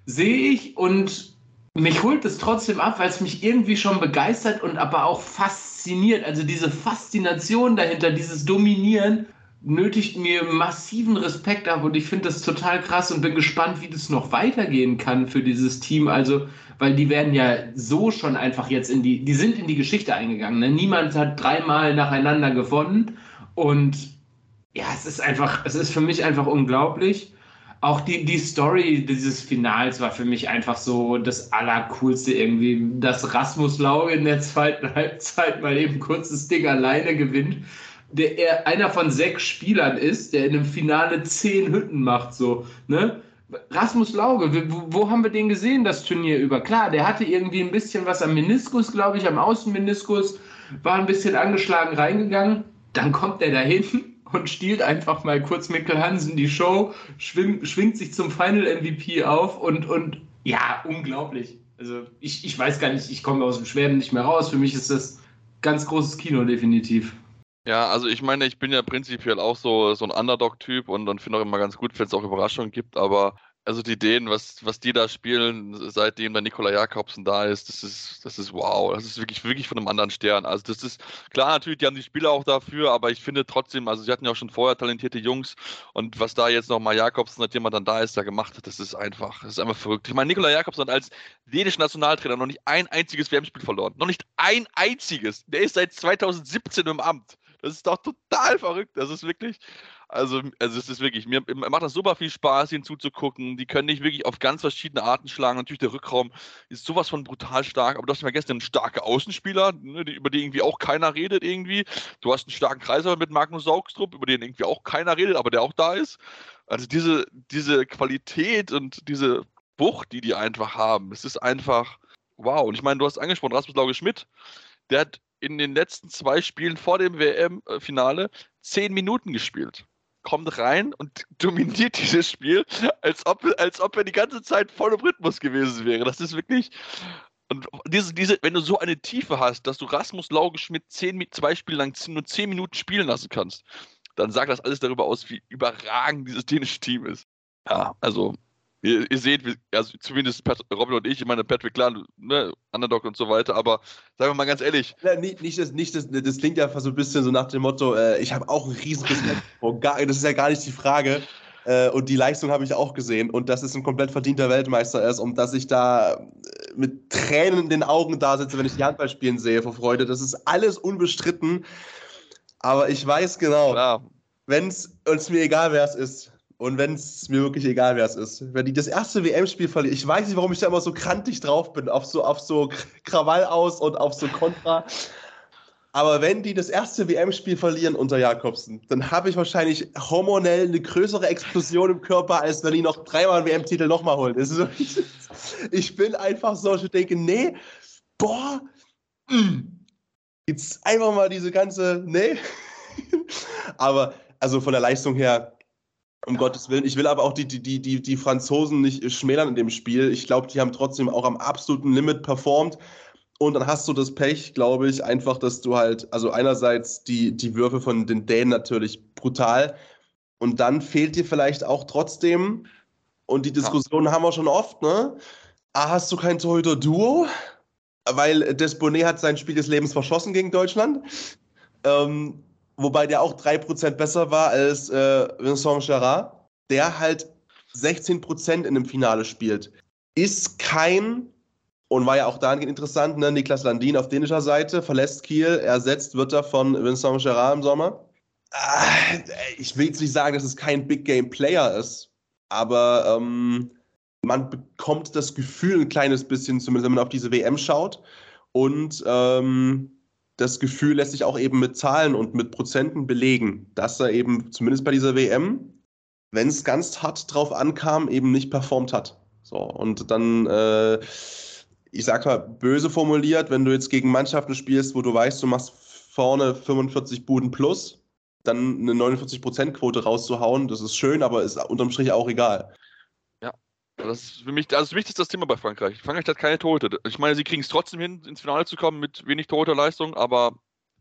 sehe ich und mich holt es trotzdem ab, weil es mich irgendwie schon begeistert und aber auch fasziniert. Also diese Faszination dahinter, dieses Dominieren nötigt mir massiven Respekt ab und ich finde das total krass und bin gespannt, wie das noch weitergehen kann für dieses Team. Also, weil die werden ja so schon einfach jetzt in die, die sind in die Geschichte eingegangen. Ne? Niemand hat dreimal nacheinander gewonnen und ja, es ist einfach, es ist für mich einfach unglaublich. Auch die, die Story dieses Finals war für mich einfach so das Allercoolste irgendwie, dass Rasmus Lauge in der zweiten [LAUGHS] Halbzeit mal eben kurzes Ding alleine gewinnt der er einer von sechs Spielern ist, der in einem Finale zehn Hütten macht, so, ne? Rasmus Lauge, wo, wo, haben wir den gesehen, das Turnier über? Klar, der hatte irgendwie ein bisschen was am Meniskus, glaube ich, am Außenmeniskus, war ein bisschen angeschlagen reingegangen. Dann kommt er dahin [LAUGHS] und stiehlt einfach mal kurz Mikkel Hansen die Show, schwing, schwingt sich zum Final MVP auf und, und ja, unglaublich. Also ich, ich weiß gar nicht, ich komme aus dem Schweren nicht mehr raus. Für mich ist das ganz großes Kino, definitiv. Ja, also ich meine, ich bin ja prinzipiell auch so, so ein Underdog-Typ und, und finde auch immer ganz gut, wenn es auch Überraschungen gibt, aber also die Ideen, was, was die da spielen, seitdem der Nikola Jakobsen da ist, das ist, das ist wow. Das ist wirklich, wirklich von einem anderen Stern. Also das ist, klar, natürlich, die haben die Spieler auch dafür, aber ich finde trotzdem, also sie hatten ja auch schon vorher talentierte Jungs und was da jetzt nochmal Jakobsen, nachdem man dann da ist, da gemacht hat, das ist einfach, das ist einfach verrückt. Ich meine, Nikola Jakobsen hat als dänischer Nationaltrainer noch nicht ein einziges WM-Spiel verloren. Noch nicht ein einziges. Der ist seit 2017 im Amt. Das ist doch total verrückt. Das ist wirklich, also, also es ist wirklich, mir macht das super viel Spaß, ihnen zuzugucken. Die können dich wirklich auf ganz verschiedene Arten schlagen. Natürlich der Rückraum ist sowas von brutal stark, aber du hast ja gestern einen starken Außenspieler, ne, über den irgendwie auch keiner redet irgendwie. Du hast einen starken Kreiser mit Magnus Saugstrup, über den irgendwie auch keiner redet, aber der auch da ist. Also diese, diese Qualität und diese Wucht, die die einfach haben, es ist einfach wow. Und ich meine, du hast angesprochen, Rasmus Lauge Schmidt, der hat in den letzten zwei Spielen vor dem WM-Finale zehn Minuten gespielt. Kommt rein und [LAUGHS] dominiert dieses Spiel, als ob, als ob er die ganze Zeit voll im Rhythmus gewesen wäre. Das ist wirklich. Und diese, diese, wenn du so eine Tiefe hast, dass du Rasmus Laugeschmidt zehn, zwei Spiele lang nur zehn Minuten spielen lassen kannst, dann sagt das alles darüber aus, wie überragend dieses dänische Team ist. Ja, also Ihr, ihr seht, also zumindest Pat, Robin und ich, ich meine Patrick Klan, ne, Underdog und so weiter, aber sagen wir mal ganz ehrlich. Ja, nicht, nicht, das, nicht das, das klingt ja so ein bisschen so nach dem Motto, äh, ich habe auch einen riesen Respekt [LAUGHS] vor, gar, das ist ja gar nicht die Frage. Äh, und die Leistung habe ich auch gesehen und dass es ein komplett verdienter Weltmeister ist und dass ich da äh, mit Tränen in den Augen da sitze, wenn ich die Handballspielen sehe vor Freude. Das ist alles unbestritten. Aber ich weiß genau, wenn es uns mir egal wer es ist, und wenn es mir wirklich egal, wer es ist, wenn die das erste WM-Spiel verlieren, ich weiß nicht, warum ich da immer so krantig drauf bin, auf so, auf so Krawall aus und auf so Kontra. Aber wenn die das erste WM-Spiel verlieren unter Jakobsen, dann habe ich wahrscheinlich hormonell eine größere Explosion im Körper, als wenn die noch dreimal einen WM-Titel nochmal holen. So, ich bin einfach so, ich denke, nee, boah, mm, jetzt einfach mal diese ganze, nee. Aber also von der Leistung her, um Gottes Willen. Ich will aber auch die, die, die, die Franzosen nicht schmälern in dem Spiel. Ich glaube, die haben trotzdem auch am absoluten Limit performt. Und dann hast du das Pech, glaube ich, einfach, dass du halt, also einerseits die, die Würfe von den Dänen natürlich brutal. Und dann fehlt dir vielleicht auch trotzdem, und die Diskussion ja. haben wir schon oft, ne? A, hast du kein Torhüter-Duo? Weil Desbonnet hat sein Spiel des Lebens verschossen gegen Deutschland. Ähm, wobei der auch 3% besser war als äh, Vincent Gerard, der halt 16% in dem Finale spielt. Ist kein, und war ja auch dahingehend interessant, ne, Niklas Landin auf dänischer Seite, verlässt Kiel, ersetzt wird er von Vincent Gerard im Sommer. Ah, ich will jetzt nicht sagen, dass es kein Big Game Player ist, aber ähm, man bekommt das Gefühl ein kleines bisschen, zumindest wenn man auf diese WM schaut. Und ähm, das Gefühl lässt sich auch eben mit Zahlen und mit Prozenten belegen, dass er eben zumindest bei dieser WM, wenn es ganz hart drauf ankam, eben nicht performt hat. So, und dann, äh, ich sag mal, böse formuliert, wenn du jetzt gegen Mannschaften spielst, wo du weißt, du machst vorne 45 Buden plus, dann eine 49%-Quote rauszuhauen, das ist schön, aber ist unterm Strich auch egal. Das ist für mich, also für mich ist das Thema bei Frankreich. Frankreich hat keine Torhüter. Ich meine, sie kriegen es trotzdem hin, ins Finale zu kommen mit wenig Torhüterleistung, aber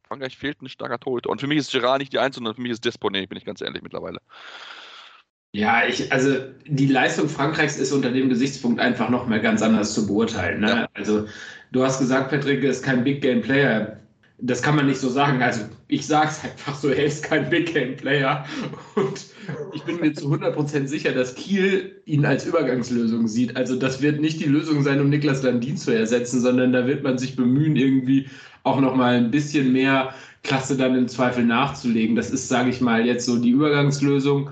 Frankreich fehlt ein starker Torhüter. Und für mich ist Gerard nicht die Eins, sondern für mich ist Desponet, bin ich ganz ehrlich mittlerweile. Ja, ich, also die Leistung Frankreichs ist unter dem Gesichtspunkt einfach noch mal ganz anders zu beurteilen. Ne? Ja. Also du hast gesagt, Patrick ist kein Big Game Player. Das kann man nicht so sagen. Also ich sage es einfach so, er ist kein Big Game Player und ich bin mir zu 100% sicher, dass Kiel ihn als Übergangslösung sieht. Also das wird nicht die Lösung sein, um Niklas Landin zu ersetzen, sondern da wird man sich bemühen, irgendwie auch nochmal ein bisschen mehr Klasse dann im Zweifel nachzulegen. Das ist, sage ich mal, jetzt so die Übergangslösung.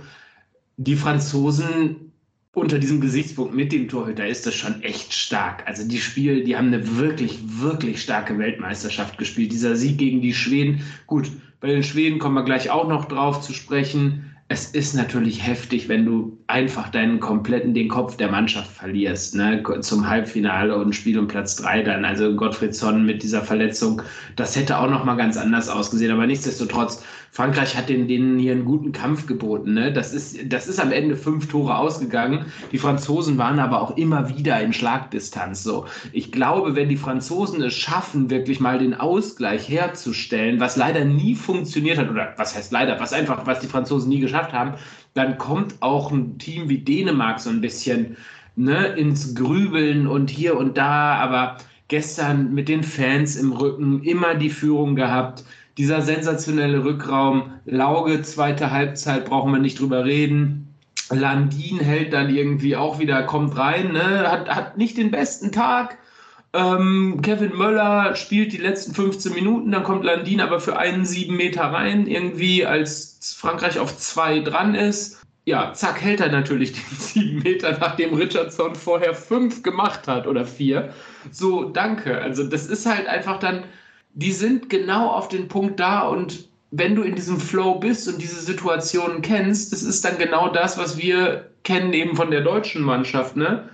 Die Franzosen unter diesem Gesichtspunkt mit dem Torhüter ist das schon echt stark. Also die Spiel, die haben eine wirklich, wirklich starke Weltmeisterschaft gespielt. Dieser Sieg gegen die Schweden, gut, bei den Schweden kommen wir gleich auch noch drauf zu sprechen es ist natürlich heftig, wenn du einfach deinen kompletten, den Kopf der Mannschaft verlierst, ne? zum Halbfinale und Spiel um Platz drei dann. Also Gottfried Sonn mit dieser Verletzung, das hätte auch nochmal ganz anders ausgesehen. Aber nichtsdestotrotz, Frankreich hat denen, denen hier einen guten Kampf geboten. Ne? Das, ist, das ist am Ende fünf Tore ausgegangen. Die Franzosen waren aber auch immer wieder in Schlagdistanz. So. Ich glaube, wenn die Franzosen es schaffen, wirklich mal den Ausgleich herzustellen, was leider nie funktioniert hat, oder was heißt leider, was einfach, was die Franzosen nie geschafft geschafft haben, dann kommt auch ein Team wie Dänemark so ein bisschen ne, ins Grübeln und hier und da. Aber gestern mit den Fans im Rücken immer die Führung gehabt. Dieser sensationelle Rückraum, Lauge, zweite Halbzeit, brauchen wir nicht drüber reden. Landin hält dann irgendwie auch wieder, kommt rein, ne? hat, hat nicht den besten Tag, ähm, Kevin Möller spielt die letzten 15 Minuten, dann kommt Landin aber für einen sieben Meter rein, irgendwie als Frankreich auf zwei dran ist. Ja, zack, hält er natürlich [LAUGHS] den sieben Meter, nachdem Richardson vorher fünf gemacht hat oder vier. So, danke. Also, das ist halt einfach dann, die sind genau auf den Punkt da und wenn du in diesem Flow bist und diese Situationen kennst, das ist dann genau das, was wir kennen eben von der deutschen Mannschaft, ne?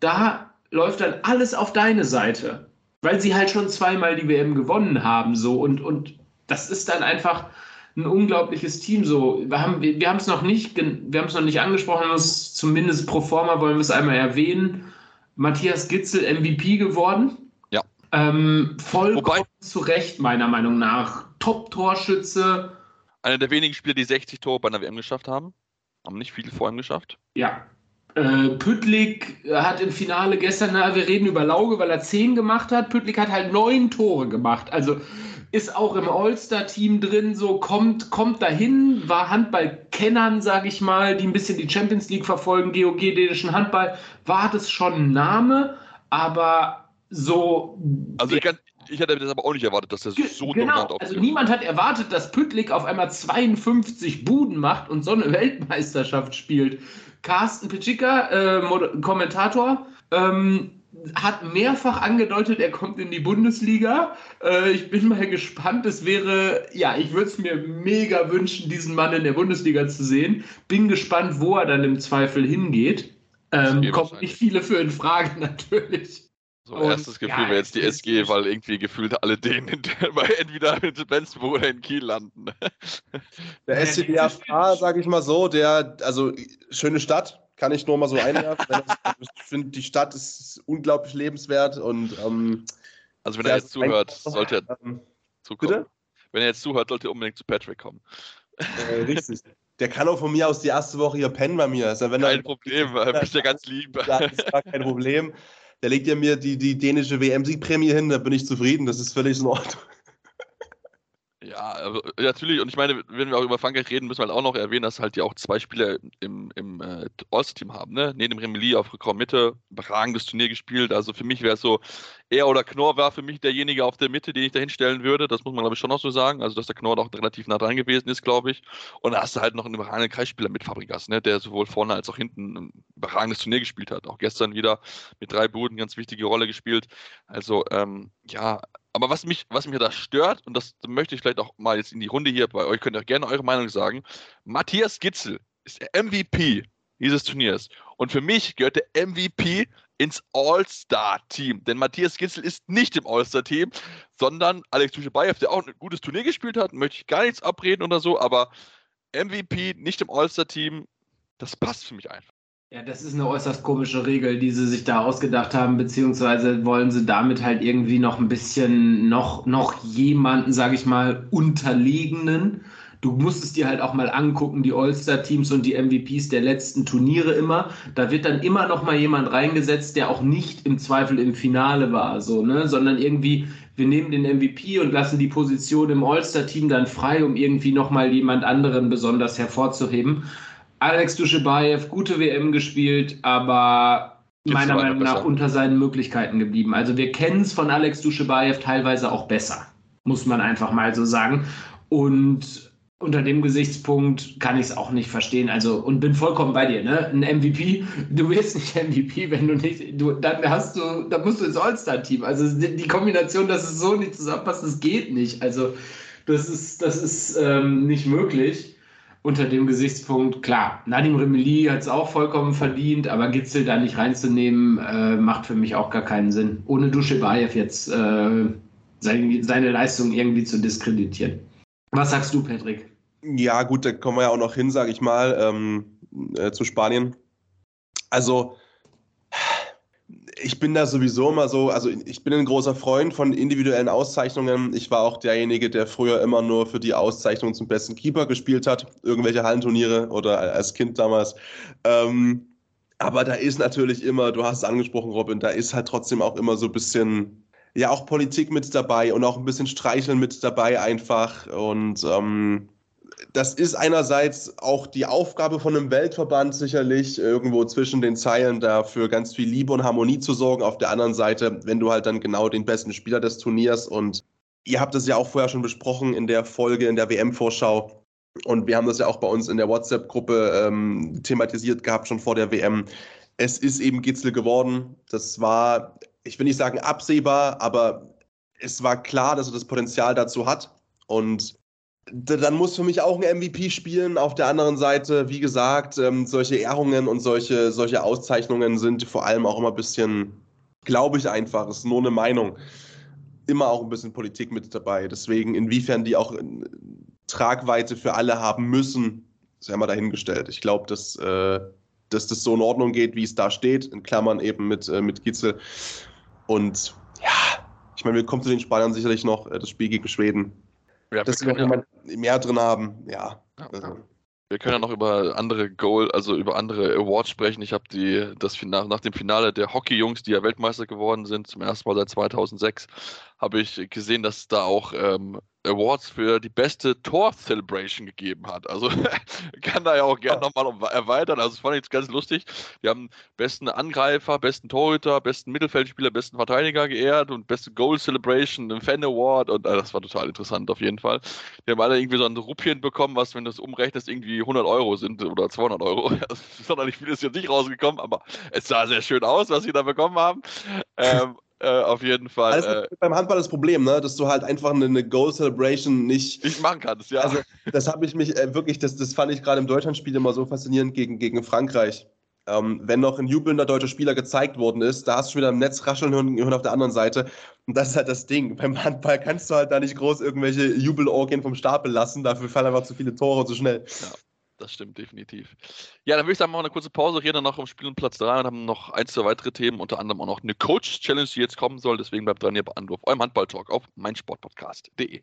Da läuft dann alles auf deine Seite, weil sie halt schon zweimal die WM gewonnen haben so und, und das ist dann einfach ein unglaubliches Team so. Wir haben wir, es noch nicht wir haben es noch nicht angesprochen, zumindest pro forma wollen wir es einmal erwähnen. Matthias Gitzel MVP geworden. Ähm, vollkommen Wobei, zu Recht meiner Meinung nach. Top-Torschütze. Einer der wenigen Spieler, die 60 Tore bei einer WM geschafft haben. Haben nicht viele vor ihm geschafft. Ja, äh, Püttlik hat im Finale gestern, na, wir reden über Lauge, weil er zehn gemacht hat. Püttlik hat halt neun Tore gemacht. Also ist auch im All-Star-Team drin, so kommt, kommt dahin, war Handball-Kennern, sage ich mal, die ein bisschen die Champions League verfolgen, GOG, dänischen Handball, war das schon ein Name, aber so. Also ich, kann, ich hätte das aber auch nicht erwartet, dass er so genau, dominant. Also niemand hat erwartet, dass Püttlik auf einmal 52 Buden macht und so eine Weltmeisterschaft spielt. Carsten Pitschika, äh, Kommentator, ähm, hat mehrfach angedeutet, er kommt in die Bundesliga. Äh, ich bin mal gespannt. Es wäre, ja, ich würde es mir mega wünschen, diesen Mann in der Bundesliga zu sehen. Bin gespannt, wo er dann im Zweifel hingeht. Ähm, kommt nicht viele für in Frage, [LAUGHS] natürlich. So, und, erstes Gefühl ja, wäre jetzt die SG, weil irgendwie gefühlt alle denen [LAUGHS] entweder in Flensburg oder in Kiel landen. [LAUGHS] Der SCDFA, sage ich mal so, der, also schöne Stadt, kann ich nur mal so einwerfen. [LAUGHS] ich finde, die Stadt ist unglaublich lebenswert und ähm, also wenn er jetzt zuhört, sollte er ähm, zukommen. Bitte? Wenn er jetzt zuhört, sollte er unbedingt zu Patrick kommen. Äh, richtig. Der kann auch von mir aus die erste Woche hier pennen bei mir. Also, wenn kein er, Problem, er bist ja ganz lieb. Das ist gar kein Problem der legt ja mir die, die dänische WM-Siegprämie hin, da bin ich zufrieden, das ist völlig in Ordnung. Ja, also, natürlich. Und ich meine, wenn wir auch über Frankreich reden, müssen wir halt auch noch erwähnen, dass halt ja auch zwei Spieler im, im äh, All-Team haben. Ne? Neben Remeli auf Rückraum-Mitte, überragendes Turnier gespielt. Also für mich wäre es so, er oder Knorr war für mich derjenige auf der Mitte, den ich da hinstellen würde. Das muss man, glaube ich, schon noch so sagen. Also, dass der Knorr auch relativ nah dran gewesen ist, glaube ich. Und da hast du halt noch einen überragenden Kreisspieler mit Fabrikas, ne? der sowohl vorne als auch hinten ein überragendes Turnier gespielt hat. Auch gestern wieder mit drei Buden ganz wichtige Rolle gespielt. Also, ähm, ja, aber was mich, was mich da stört, und das möchte ich vielleicht auch mal jetzt in die Runde hier bei euch, könnt ihr auch gerne eure Meinung sagen. Matthias Gitzel ist der MVP dieses Turniers. Und für mich gehört der MVP ins All-Star-Team. Denn Matthias Gitzel ist nicht im All-Star-Team, sondern Alex Tuschebayev, der auch ein gutes Turnier gespielt hat, möchte ich gar nichts abreden oder so, aber MVP nicht im All-Star-Team, das passt für mich einfach. Ja, das ist eine äußerst komische Regel, die sie sich da ausgedacht haben, beziehungsweise wollen sie damit halt irgendwie noch ein bisschen noch, noch jemanden, sage ich mal, unterlegenen. Du musst es dir halt auch mal angucken, die All-Star-Teams und die MVPs der letzten Turniere immer. Da wird dann immer noch mal jemand reingesetzt, der auch nicht im Zweifel im Finale war, so, ne? Sondern irgendwie wir nehmen den MVP und lassen die Position im All-Star-Team dann frei, um irgendwie nochmal jemand anderen besonders hervorzuheben. Alex Duschebaev, gute WM gespielt, aber Jetzt meiner Meinung nach besser. unter seinen Möglichkeiten geblieben. Also wir kennen es von Alex Duschebaev teilweise auch besser, muss man einfach mal so sagen. Und unter dem Gesichtspunkt kann ich es auch nicht verstehen. Also, und bin vollkommen bei dir, ne? Ein MVP, du wirst nicht [LAUGHS] MVP, wenn du nicht, du, dann hast du, dann musst du ins All-Star-Team. Also die Kombination, dass es so nicht zusammenpasst, das geht nicht. Also, das ist, das ist ähm, nicht möglich. Unter dem Gesichtspunkt, klar, Nadim Remeli hat es auch vollkommen verdient, aber Gitzel da nicht reinzunehmen, äh, macht für mich auch gar keinen Sinn. Ohne Duschebaev jetzt äh, seine, seine Leistung irgendwie zu diskreditieren. Was sagst du, Patrick? Ja, gut, da kommen wir ja auch noch hin, sage ich mal, ähm, äh, zu Spanien. Also, ich bin da sowieso immer so, also ich bin ein großer Freund von individuellen Auszeichnungen. Ich war auch derjenige, der früher immer nur für die Auszeichnung zum besten Keeper gespielt hat, irgendwelche Hallenturniere oder als Kind damals. Ähm, aber da ist natürlich immer, du hast es angesprochen, Robin, da ist halt trotzdem auch immer so ein bisschen, ja, auch Politik mit dabei und auch ein bisschen Streicheln mit dabei einfach. Und ähm, das ist einerseits auch die Aufgabe von einem Weltverband sicherlich, irgendwo zwischen den Zeilen da für ganz viel Liebe und Harmonie zu sorgen. Auf der anderen Seite, wenn du halt dann genau den besten Spieler des Turniers und ihr habt das ja auch vorher schon besprochen in der Folge, in der WM-Vorschau. Und wir haben das ja auch bei uns in der WhatsApp-Gruppe ähm, thematisiert gehabt, schon vor der WM. Es ist eben Gitzel geworden. Das war, ich will nicht sagen absehbar, aber es war klar, dass er das Potenzial dazu hat. Und dann muss für mich auch ein MVP spielen. Auf der anderen Seite, wie gesagt, ähm, solche Ehrungen und solche, solche Auszeichnungen sind vor allem auch immer ein bisschen, glaube ich einfach, ist nur eine Meinung, immer auch ein bisschen Politik mit dabei. Deswegen, inwiefern die auch Tragweite für alle haben müssen, ist ja immer dahingestellt. Ich glaube, dass, äh, dass das so in Ordnung geht, wie es da steht, in Klammern eben mit, äh, mit Gitzel. Und ja, ich meine, wir kommen zu den Spaniern sicherlich noch, äh, das Spiel gegen Schweden ja, dass wir noch jemand mehr drin haben. Ja. ja also. Wir können ja noch über andere Goal, also über andere Awards sprechen. Ich habe die das nach, nach dem Finale der Hockey-Jungs, die ja Weltmeister geworden sind, zum ersten Mal seit 2006, habe ich gesehen, dass da auch ähm, Awards für die beste Tor-Celebration gegeben hat. Also [LAUGHS] kann da ja auch gerne nochmal erweitern. Also das fand ich ganz lustig. Die haben besten Angreifer, besten Torhüter, besten Mittelfeldspieler, besten Verteidiger geehrt und beste Goal Celebration, einen Fan Award und äh, das war total interessant auf jeden Fall. Die haben alle irgendwie so ein Ruppchen bekommen, was, wenn du es umrechnest, irgendwie 100 Euro sind oder 200 Euro. [LAUGHS] Sonderlich viel ist jetzt nicht rausgekommen, aber es sah sehr schön aus, was sie da bekommen haben. Ähm, äh, auf jeden Fall. Also äh, beim Handball das Problem, ne? dass du halt einfach eine, eine Goal Celebration nicht. Nicht machen kannst, ja. Also, das habe ich mich äh, wirklich, das, das fand ich gerade im Deutschlandspiel immer so faszinierend gegen, gegen Frankreich. Ähm, wenn noch ein jubelnder deutscher Spieler gezeigt worden ist, da hast du schon wieder im Netz rascheln hören, hören auf der anderen Seite. Und das ist halt das Ding. Beim Handball kannst du halt da nicht groß irgendwelche Jubelorgien vom Stapel lassen. Dafür fallen einfach zu viele Tore zu schnell. Ja das stimmt definitiv. Ja, dann würde ich sagen, machen wir eine kurze Pause, reden dann noch um Spiel und Platz 3 und haben noch ein, zwei weitere Themen, unter anderem auch noch eine Coach-Challenge, die jetzt kommen soll. Deswegen bleibt dran hier bei Anruf, eurem Handball-Talk auf meinsportpodcast.de.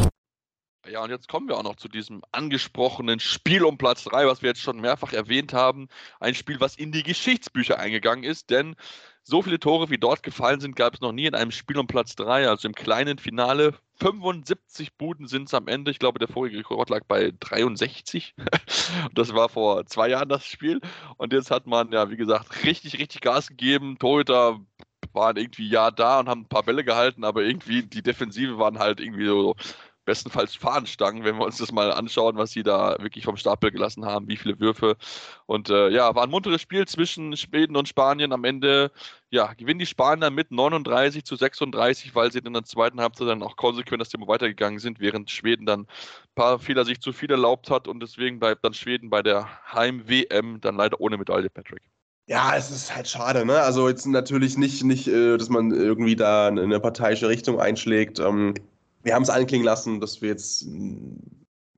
Ja, und jetzt kommen wir auch noch zu diesem angesprochenen Spiel um Platz 3, was wir jetzt schon mehrfach erwähnt haben. Ein Spiel, was in die Geschichtsbücher eingegangen ist, denn so viele Tore, wie dort gefallen sind, gab es noch nie in einem Spiel um Platz 3, also im kleinen Finale. 75 Buden sind es am Ende. Ich glaube, der vorige Rekord lag bei 63. [LAUGHS] das war vor zwei Jahren das Spiel. Und jetzt hat man, ja, wie gesagt, richtig, richtig Gas gegeben. Torhüter waren irgendwie ja da und haben ein paar Bälle gehalten, aber irgendwie die Defensive waren halt irgendwie so bestenfalls Fahnenstangen, wenn wir uns das mal anschauen, was sie da wirklich vom Stapel gelassen haben, wie viele Würfe. Und äh, ja, war ein munteres Spiel zwischen Schweden und Spanien. Am Ende ja, gewinnen die Spanier mit 39 zu 36, weil sie in der zweiten Halbzeit dann auch konsequent das Thema weitergegangen sind, während Schweden dann ein paar Fehler sich zu viel erlaubt hat und deswegen bleibt dann Schweden bei der Heim-WM dann leider ohne Medaille, Patrick. Ja, es ist halt schade, ne? Also jetzt natürlich nicht, nicht äh, dass man irgendwie da in eine parteiische Richtung einschlägt. Ähm, wir haben es anklingen lassen, dass wir jetzt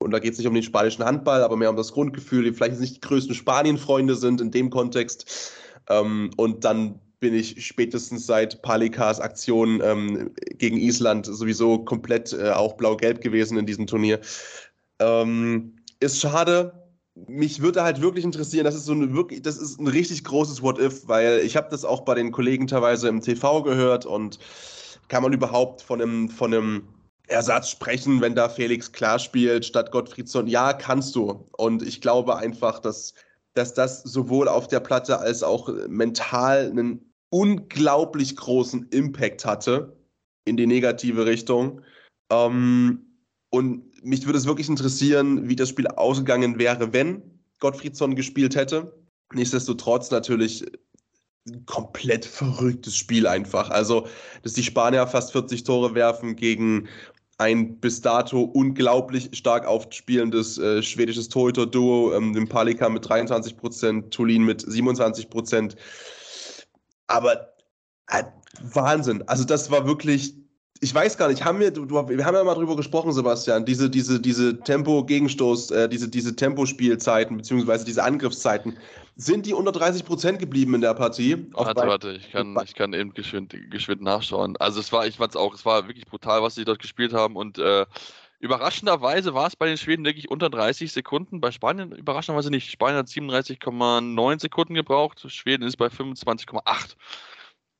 und da geht es nicht um den spanischen Handball, aber mehr um das Grundgefühl, die vielleicht nicht die größten Spanien-Freunde sind in dem Kontext. Ähm, und dann bin ich spätestens seit Palikas Aktion ähm, gegen Island sowieso komplett äh, auch blau-gelb gewesen in diesem Turnier. Ähm, ist schade. Mich würde halt wirklich interessieren, das ist so eine wirklich, das ist ein richtig großes What-If, weil ich habe das auch bei den Kollegen teilweise im TV gehört und kann man überhaupt von einem, von einem Ersatz sprechen, wenn da Felix klar spielt statt Gottfriedsson? Ja, kannst du. Und ich glaube einfach, dass, dass das sowohl auf der Platte als auch mental einen unglaublich großen Impact hatte in die negative Richtung. Ähm, und mich würde es wirklich interessieren, wie das Spiel ausgegangen wäre, wenn Gottfriedsson gespielt hätte. Nichtsdestotrotz natürlich ein komplett verrücktes Spiel einfach. Also, dass die Spanier fast 40 Tore werfen gegen ein bis dato unglaublich stark aufspielendes äh, schwedisches Torhüter-Duo, ähm, dem Palika mit 23 Prozent, Tulin mit 27 Prozent. Aber äh, Wahnsinn. Also das war wirklich, ich weiß gar nicht, haben wir, du, wir haben ja mal drüber gesprochen, Sebastian, diese, diese, diese Tempo-Gegenstoß, äh, diese, diese Tempospielzeiten, beziehungsweise diese Angriffszeiten, sind die unter 30 Prozent geblieben in der Partie? Warte, warte, ich kann, ich kann eben geschwind, geschwind nachschauen. Also es war, ich fand es auch, es war wirklich brutal, was sie dort gespielt haben und äh, Überraschenderweise war es bei den Schweden wirklich unter 30 Sekunden, bei Spanien überraschenderweise nicht. Spanien hat 37,9 Sekunden gebraucht, Schweden ist bei 25,8.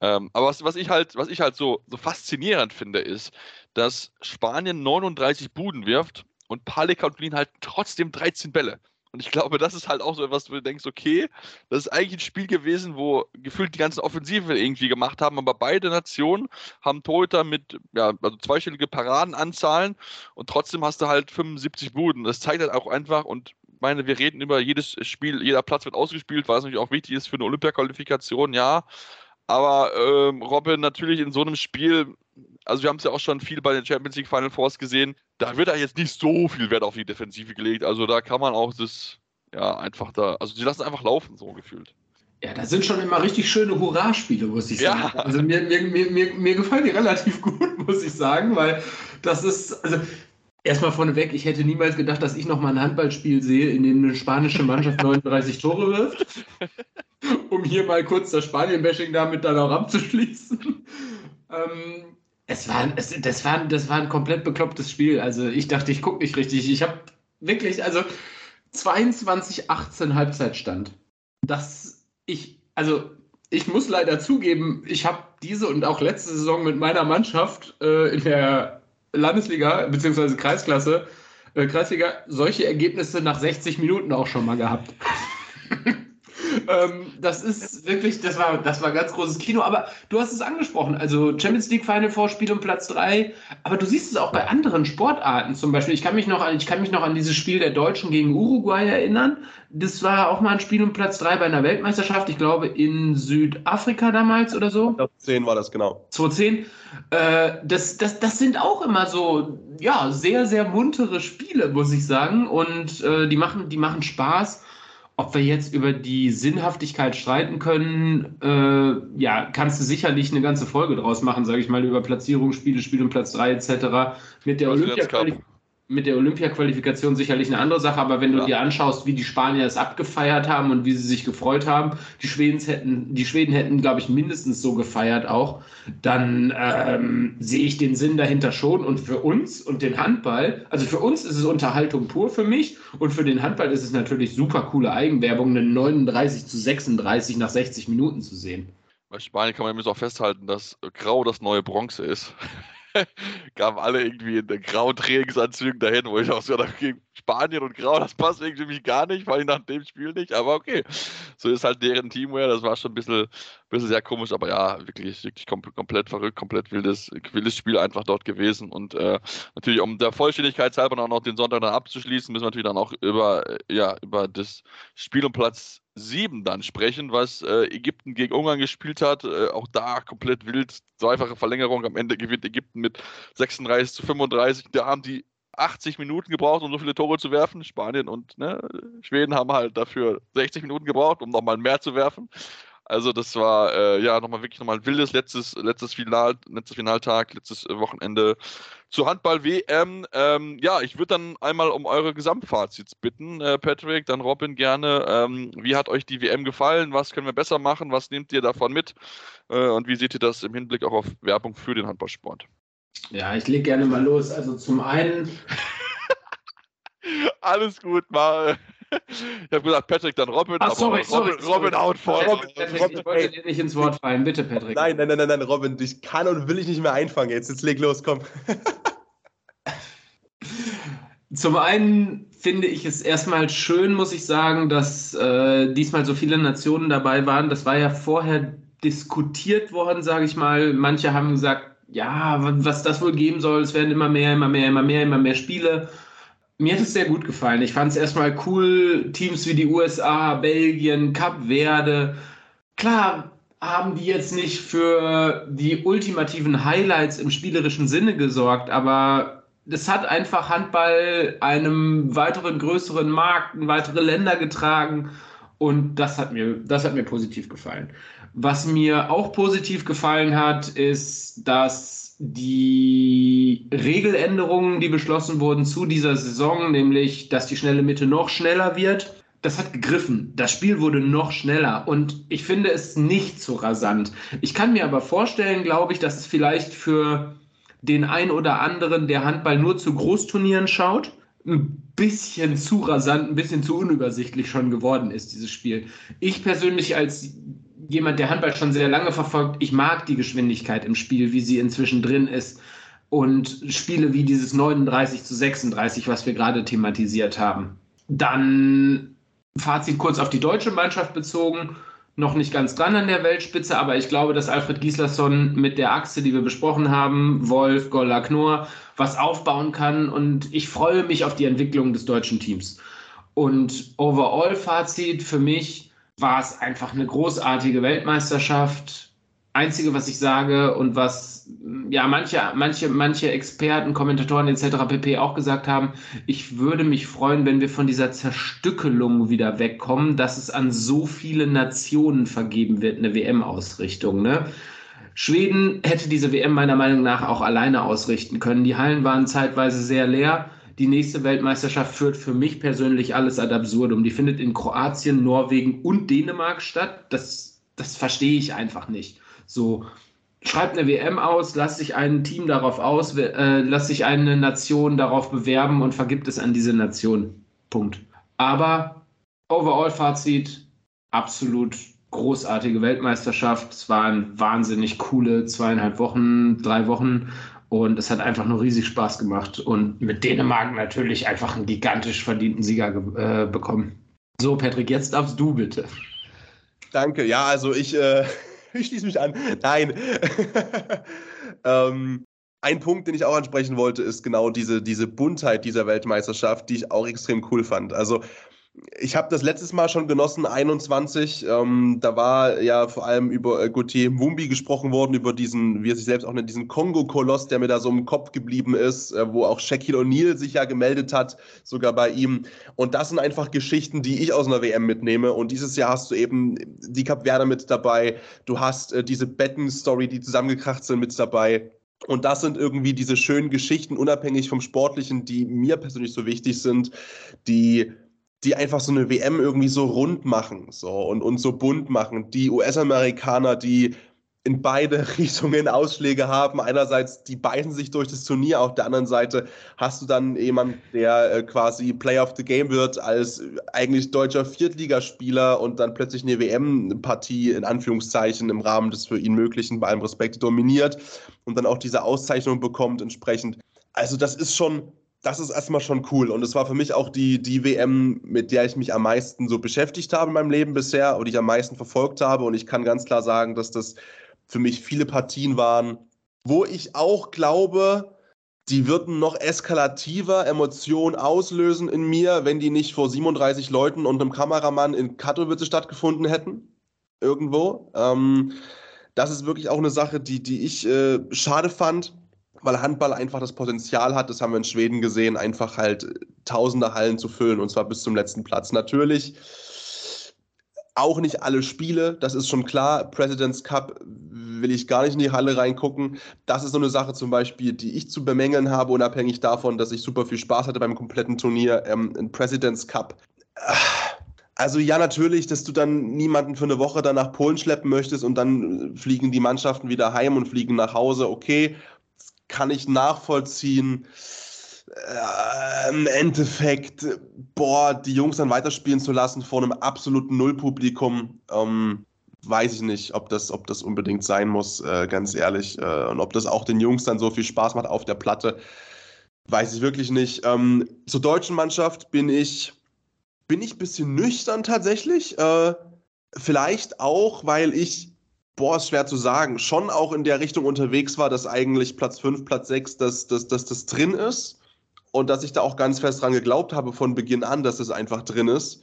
Ähm, aber was, was, ich halt, was ich halt so, so faszinierend finde, ist, dass Spanien 39 Buden wirft und Palika und Lin halt trotzdem 13 Bälle. Und ich glaube, das ist halt auch so etwas, wo du denkst, okay, das ist eigentlich ein Spiel gewesen, wo gefühlt die ganzen Offensive irgendwie gemacht haben, aber beide Nationen haben Torhüter mit, ja, also zweistellige Paradenanzahlen und trotzdem hast du halt 75 Buden. Das zeigt halt auch einfach und meine, wir reden über jedes Spiel, jeder Platz wird ausgespielt, weil es natürlich auch wichtig ist für eine Olympiaqualifikation, ja. Aber ähm, Robin natürlich in so einem Spiel, also wir haben es ja auch schon viel bei den Champions League Final Fours gesehen, da wird da jetzt nicht so viel Wert auf die Defensive gelegt. Also da kann man auch das, ja, einfach da, also die lassen einfach laufen, so gefühlt. Ja, das sind schon immer richtig schöne Hurra-Spiele, muss ich sagen. Ja. Also mir, mir, mir, mir gefallen die relativ [LAUGHS] gut, muss ich sagen, weil das ist, also erstmal vorneweg, ich hätte niemals gedacht, dass ich nochmal ein Handballspiel sehe, in dem eine spanische Mannschaft [LAUGHS] 39 Tore wirft. Um hier mal kurz das Spanien-Bashing damit dann auch abzuschließen. Ähm, es war, es, das, war, das war ein komplett beklopptes Spiel. Also ich dachte, ich gucke nicht richtig. Ich habe wirklich, also 22-18 Halbzeitstand. Das ich, also ich muss leider zugeben, ich habe diese und auch letzte Saison mit meiner Mannschaft äh, in der Landesliga bzw. Kreisklasse, äh, Kreisliga, solche Ergebnisse nach 60 Minuten auch schon mal gehabt. [LAUGHS] ähm, das ist wirklich, das war, das war ganz großes Kino. Aber du hast es angesprochen, also Champions League Final Four Spiel um Platz 3. Aber du siehst es auch bei anderen Sportarten zum Beispiel. Ich kann mich noch an, ich kann mich noch an dieses Spiel der Deutschen gegen Uruguay erinnern. Das war auch mal ein Spiel um Platz 3 bei einer Weltmeisterschaft. Ich glaube in Südafrika damals oder so. 2010 war das genau. 2010. Äh, das, das, das sind auch immer so, ja, sehr, sehr muntere Spiele, muss ich sagen. Und äh, die, machen, die machen Spaß. Ob wir jetzt über die Sinnhaftigkeit streiten können, äh, ja, kannst du sicherlich eine ganze Folge draus machen, sage ich mal, über Platzierung, Spiele, Spiel um Platz 3 etc. Mit der Olympia-Qualifikation mit der Olympia-Qualifikation sicherlich eine andere Sache, aber wenn du ja. dir anschaust, wie die Spanier es abgefeiert haben und wie sie sich gefreut haben, die Schweden hätten, die Schweden hätten, glaube ich, mindestens so gefeiert auch, dann ähm, sehe ich den Sinn dahinter schon. Und für uns und den Handball, also für uns ist es Unterhaltung pur für mich und für den Handball ist es natürlich super coole Eigenwerbung, eine 39 zu 36 nach 60 Minuten zu sehen. Bei Spanien kann man übrigens auch festhalten, dass Grau das neue Bronze ist. [LAUGHS] kamen alle irgendwie in grauen Trainingsanzügen dahin, wo ich auch so dachte, Spanien und Grau, das passt irgendwie gar nicht, vor allem nach dem Spiel nicht, aber okay. So ist halt deren Teamwear, das war schon ein bisschen, bisschen sehr komisch, aber ja, wirklich, wirklich kom komplett verrückt, komplett wildes, wildes Spiel einfach dort gewesen und äh, natürlich, um der Vollständigkeit halber noch den Sonntag dann abzuschließen, müssen wir natürlich dann auch über, äh, ja, über das Spiel um Platz 7 dann sprechen, was äh, Ägypten gegen Ungarn gespielt hat. Äh, auch da komplett wild, zweifache Verlängerung. Am Ende gewinnt Ägypten mit 36 zu 35. Da haben die 80 Minuten gebraucht, um so viele Tore zu werfen. Spanien und ne, Schweden haben halt dafür 60 Minuten gebraucht, um nochmal mehr zu werfen. Also das war äh, ja nochmal wirklich nochmal ein wildes letztes, letztes Final, letztes Finaltag, letztes äh, Wochenende zur Handball-WM. Ähm, ja, ich würde dann einmal um eure Gesamtfazits bitten, äh, Patrick, dann Robin gerne. Ähm, wie hat euch die WM gefallen? Was können wir besser machen? Was nehmt ihr davon mit? Äh, und wie seht ihr das im Hinblick auch auf Werbung für den Handballsport? Ja, ich lege gerne mal los. Also zum einen. [LAUGHS] Alles gut, mal. Ich habe gesagt, Patrick, dann Robin, Ach, sorry, aber Robin, sorry, Robin haut vor. Patrick, Patrick, ich wollte dir nicht ins Wort fallen. Bitte, Patrick. Nein, nein, nein, nein, nein, Robin, dich kann und will ich nicht mehr einfangen. Jetzt, jetzt leg los, komm. [LAUGHS] Zum einen finde ich es erstmal schön, muss ich sagen, dass äh, diesmal so viele Nationen dabei waren. Das war ja vorher diskutiert worden, sage ich mal. Manche haben gesagt, ja, was das wohl geben soll, es werden immer mehr, immer mehr, immer mehr, immer mehr Spiele. Mir hat es sehr gut gefallen. Ich fand es erstmal cool, Teams wie die USA, Belgien, Kap Verde. Klar haben die jetzt nicht für die ultimativen Highlights im spielerischen Sinne gesorgt, aber das hat einfach Handball einem weiteren größeren Markt, in weitere Länder getragen und das hat mir, das hat mir positiv gefallen. Was mir auch positiv gefallen hat, ist, dass die Regeländerungen, die beschlossen wurden zu dieser Saison, nämlich, dass die schnelle Mitte noch schneller wird, das hat gegriffen. Das Spiel wurde noch schneller und ich finde es nicht so rasant. Ich kann mir aber vorstellen, glaube ich, dass es vielleicht für den ein oder anderen, der Handball nur zu Großturnieren schaut, ein bisschen zu rasant, ein bisschen zu unübersichtlich schon geworden ist, dieses Spiel. Ich persönlich als jemand, der Handball schon sehr lange verfolgt, ich mag die Geschwindigkeit im Spiel, wie sie inzwischen drin ist. Und Spiele wie dieses 39 zu 36, was wir gerade thematisiert haben. Dann Fazit kurz auf die deutsche Mannschaft bezogen. Noch nicht ganz dran an der Weltspitze, aber ich glaube, dass Alfred Gislason mit der Achse, die wir besprochen haben, Wolf, Golla, Knorr, was aufbauen kann. Und ich freue mich auf die Entwicklung des deutschen Teams. Und Overall-Fazit für mich, war es einfach eine großartige Weltmeisterschaft. Einzige, was ich sage und was ja manche, manche, manche Experten, Kommentatoren etc. pp. auch gesagt haben, ich würde mich freuen, wenn wir von dieser Zerstückelung wieder wegkommen, dass es an so viele Nationen vergeben wird, eine WM-Ausrichtung. Ne? Schweden hätte diese WM meiner Meinung nach auch alleine ausrichten können. Die Hallen waren zeitweise sehr leer die nächste Weltmeisterschaft führt für mich persönlich alles ad absurdum. Die findet in Kroatien, Norwegen und Dänemark statt. Das, das verstehe ich einfach nicht. So, schreibt eine WM aus, lasst sich ein Team darauf aus, äh, lasst sich eine Nation darauf bewerben und vergibt es an diese Nation. Punkt. Aber Overall-Fazit, absolut großartige Weltmeisterschaft. Es waren wahnsinnig coole zweieinhalb Wochen, drei Wochen. Und es hat einfach nur riesig Spaß gemacht. Und mit Dänemark natürlich einfach einen gigantisch verdienten Sieger äh, bekommen. So, Patrick, jetzt darfst du bitte. Danke. Ja, also ich, äh, [LAUGHS] ich schließe mich an. Nein. [LAUGHS] ähm, ein Punkt, den ich auch ansprechen wollte, ist genau diese, diese Buntheit dieser Weltmeisterschaft, die ich auch extrem cool fand. Also ich habe das letztes Mal schon genossen, 21. Ähm, da war ja vor allem über äh, Gauthier Mumbi gesprochen worden, über diesen, wie er sich selbst auch nennt, diesen Kongo-Koloss, der mir da so im Kopf geblieben ist, äh, wo auch Shaquille O'Neal sich ja gemeldet hat, sogar bei ihm. Und das sind einfach Geschichten, die ich aus einer WM mitnehme. Und dieses Jahr hast du eben die Cap Verde mit dabei. Du hast äh, diese Betten-Story, die zusammengekracht sind, mit dabei. Und das sind irgendwie diese schönen Geschichten, unabhängig vom Sportlichen, die mir persönlich so wichtig sind, die die einfach so eine WM irgendwie so rund machen so und, und so bunt machen. Die US-Amerikaner, die in beide [LAUGHS] Richtungen Ausschläge haben. Einerseits, die beißen sich durch das Turnier, auf der anderen Seite hast du dann jemand, der äh, quasi Player of the Game wird als eigentlich deutscher Viertligaspieler und dann plötzlich eine WM-Partie in Anführungszeichen im Rahmen des für ihn Möglichen bei allem Respekt dominiert und dann auch diese Auszeichnung bekommt entsprechend. Also das ist schon das ist erstmal schon cool. Und es war für mich auch die, die WM, mit der ich mich am meisten so beschäftigt habe in meinem Leben bisher und die ich am meisten verfolgt habe. Und ich kann ganz klar sagen, dass das für mich viele Partien waren, wo ich auch glaube, die würden noch eskalativer Emotionen auslösen in mir, wenn die nicht vor 37 Leuten und einem Kameramann in Katowice stattgefunden hätten. Irgendwo. Ähm, das ist wirklich auch eine Sache, die, die ich äh, schade fand weil Handball einfach das Potenzial hat, das haben wir in Schweden gesehen, einfach halt tausende Hallen zu füllen und zwar bis zum letzten Platz. Natürlich auch nicht alle Spiele, das ist schon klar. President's Cup will ich gar nicht in die Halle reingucken. Das ist so eine Sache zum Beispiel, die ich zu bemängeln habe, unabhängig davon, dass ich super viel Spaß hatte beim kompletten Turnier ähm, in President's Cup. Also ja, natürlich, dass du dann niemanden für eine Woche dann nach Polen schleppen möchtest und dann fliegen die Mannschaften wieder heim und fliegen nach Hause. Okay, kann ich nachvollziehen. Äh, Im Endeffekt, boah, die Jungs dann weiterspielen zu lassen vor einem absoluten Nullpublikum, ähm, weiß ich nicht, ob das, ob das unbedingt sein muss, äh, ganz ehrlich. Äh, und ob das auch den Jungs dann so viel Spaß macht auf der Platte, weiß ich wirklich nicht. Ähm, zur deutschen Mannschaft bin ich, bin ich ein bisschen nüchtern tatsächlich. Äh, vielleicht auch, weil ich boah, ist schwer zu sagen, schon auch in der Richtung unterwegs war, dass eigentlich Platz 5, Platz 6, dass, dass, dass das drin ist und dass ich da auch ganz fest dran geglaubt habe von Beginn an, dass es einfach drin ist.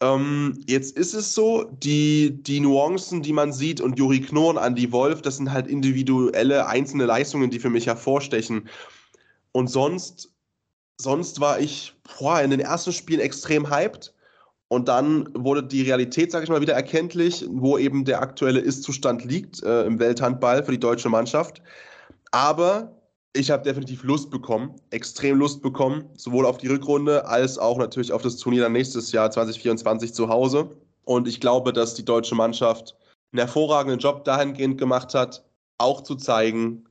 Ähm, jetzt ist es so, die, die Nuancen, die man sieht und Juri Knorn, Andy Wolf, das sind halt individuelle, einzelne Leistungen, die für mich hervorstechen. Und sonst, sonst war ich boah, in den ersten Spielen extrem hyped und dann wurde die Realität, sage ich mal, wieder erkenntlich, wo eben der aktuelle Ist-Zustand liegt äh, im Welthandball für die deutsche Mannschaft. Aber ich habe definitiv Lust bekommen, extrem Lust bekommen, sowohl auf die Rückrunde als auch natürlich auf das Turnier dann nächstes Jahr 2024 zu Hause. Und ich glaube, dass die deutsche Mannschaft einen hervorragenden Job dahingehend gemacht hat, auch zu zeigen,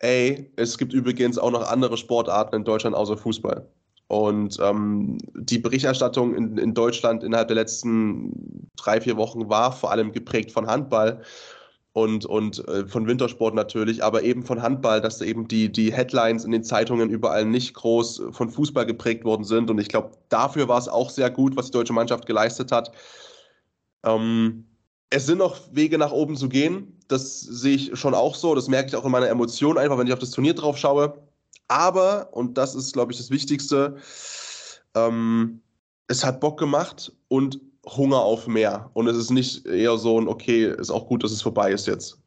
ey, es gibt übrigens auch noch andere Sportarten in Deutschland außer Fußball. Und ähm, die Berichterstattung in, in Deutschland innerhalb der letzten drei, vier Wochen war vor allem geprägt von Handball und, und äh, von Wintersport natürlich, aber eben von Handball, dass eben die, die Headlines in den Zeitungen überall nicht groß von Fußball geprägt worden sind. Und ich glaube, dafür war es auch sehr gut, was die deutsche Mannschaft geleistet hat. Ähm, es sind noch Wege nach oben zu gehen. Das sehe ich schon auch so. Das merke ich auch in meiner Emotion einfach, wenn ich auf das Turnier drauf schaue. Aber, und das ist, glaube ich, das Wichtigste, ähm, es hat Bock gemacht und Hunger auf mehr. Und es ist nicht eher so ein, okay, ist auch gut, dass es vorbei ist jetzt.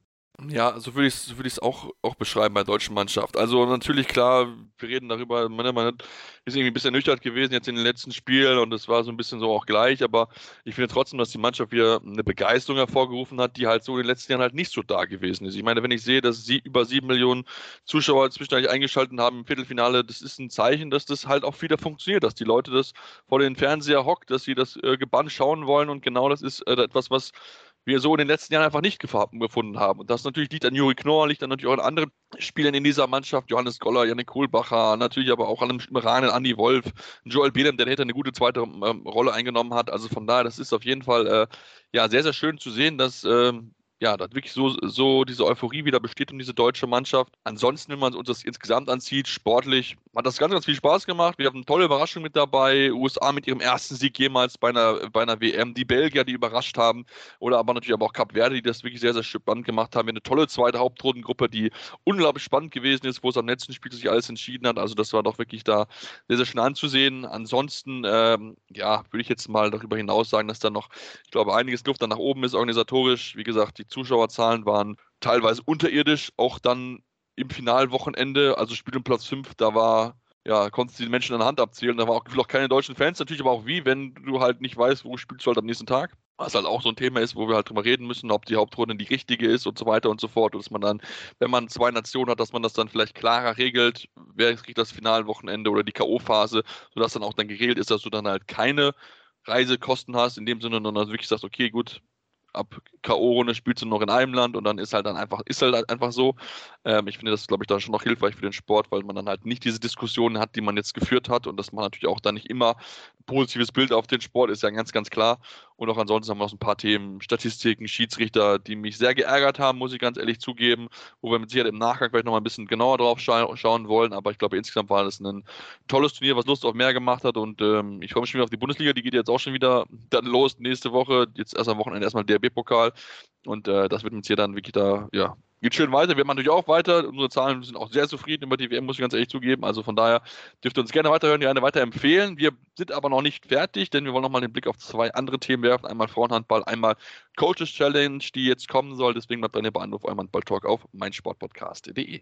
Ja, so würde ich es so würd auch, auch beschreiben bei der deutschen Mannschaft. Also natürlich klar, wir reden darüber, man, ist irgendwie ein bisschen nüchtern gewesen jetzt in den letzten Spielen und es war so ein bisschen so auch gleich, aber ich finde trotzdem, dass die Mannschaft wieder eine Begeisterung hervorgerufen hat, die halt so in den letzten Jahren halt nicht so da gewesen ist. Ich meine, wenn ich sehe, dass sie über sieben Millionen Zuschauer zwischendurch eingeschaltet haben im Viertelfinale, das ist ein Zeichen, dass das halt auch wieder funktioniert, dass die Leute das vor den Fernseher hockt, dass sie das äh, gebannt schauen wollen und genau das ist äh, etwas, was wir so in den letzten Jahren einfach nicht gefunden haben. Und das natürlich liegt an Juri Knorr, liegt dann natürlich auch an anderen Spielern in dieser Mannschaft, Johannes Goller, Janik Kohlbacher, natürlich aber auch an einem Iranen, Andi Wolf, Joel Belem, der hätte eine gute zweite ähm, Rolle eingenommen hat. Also von daher, das ist auf jeden Fall äh, ja sehr, sehr schön zu sehen, dass ähm, ja, dass wirklich so, so diese Euphorie wieder besteht um diese deutsche Mannschaft. Ansonsten, wenn man uns das insgesamt anzieht, sportlich, hat das ganz, ganz viel Spaß gemacht. Wir haben eine tolle Überraschung mit dabei. USA mit ihrem ersten Sieg jemals bei einer, bei einer WM. Die Belgier, die überrascht haben. Oder aber natürlich aber auch Cap Verde, die das wirklich sehr, sehr spannend gemacht haben. Wir eine tolle zweite Hauptrundengruppe, die unglaublich spannend gewesen ist, wo es am letzten Spiel sich alles entschieden hat. Also das war doch wirklich da sehr, sehr schön anzusehen. Ansonsten, ähm, ja, würde ich jetzt mal darüber hinaus sagen, dass da noch, ich glaube, einiges Luft dann nach oben ist organisatorisch. Wie gesagt, die die Zuschauerzahlen waren teilweise unterirdisch, auch dann im Finalwochenende, also Spiel um Platz 5, da war, ja, konntest du die Menschen an der Hand abzählen, da waren auch, auch keine deutschen Fans, natürlich aber auch wie, wenn du halt nicht weißt, wo spielst du halt am nächsten Tag. Was halt auch so ein Thema ist, wo wir halt drüber reden müssen, ob die Hauptrunde die richtige ist und so weiter und so fort. Und dass man dann, wenn man zwei Nationen hat, dass man das dann vielleicht klarer regelt, wer kriegt das Finalwochenende oder die K.O.-Phase, sodass dann auch dann geregelt ist, dass du dann halt keine Reisekosten hast, in dem Sinne, sondern wirklich sagst, okay, gut, ab K.O.-Runde spielst du noch in einem Land und dann ist halt dann einfach, ist halt einfach so. Ähm, ich finde das, glaube ich, dann schon noch hilfreich für den Sport, weil man dann halt nicht diese Diskussionen hat, die man jetzt geführt hat und dass man natürlich auch dann nicht immer positives Bild auf den Sport ist ja ganz, ganz klar. Und auch ansonsten haben wir noch ein paar Themen, Statistiken, Schiedsrichter, die mich sehr geärgert haben, muss ich ganz ehrlich zugeben, wo wir mit Sicherheit im Nachgang vielleicht noch mal ein bisschen genauer drauf scha schauen wollen. Aber ich glaube, insgesamt war das ein tolles Turnier, was Lust auf mehr gemacht hat. Und ähm, ich freue mich schon wieder auf die Bundesliga, die geht jetzt auch schon wieder dann los nächste Woche. Jetzt erst am Wochenende erstmal der DRB-Pokal. Und äh, das wird uns hier dann wirklich da, ja, geht schön weiter. Wir machen natürlich auch weiter. Unsere Zahlen sind auch sehr zufrieden über die WM, muss ich ganz ehrlich zugeben. Also von daher dürft ihr uns gerne weiterhören, gerne weiterempfehlen. Wir sind aber noch nicht fertig, denn wir wollen nochmal den Blick auf zwei andere Themen werfen. Einmal Frauenhandball, einmal Coaches Challenge, die jetzt kommen soll. Deswegen bleibt eine Beantwortung auf eurem Handball-Talk auf meinsportpodcast.de.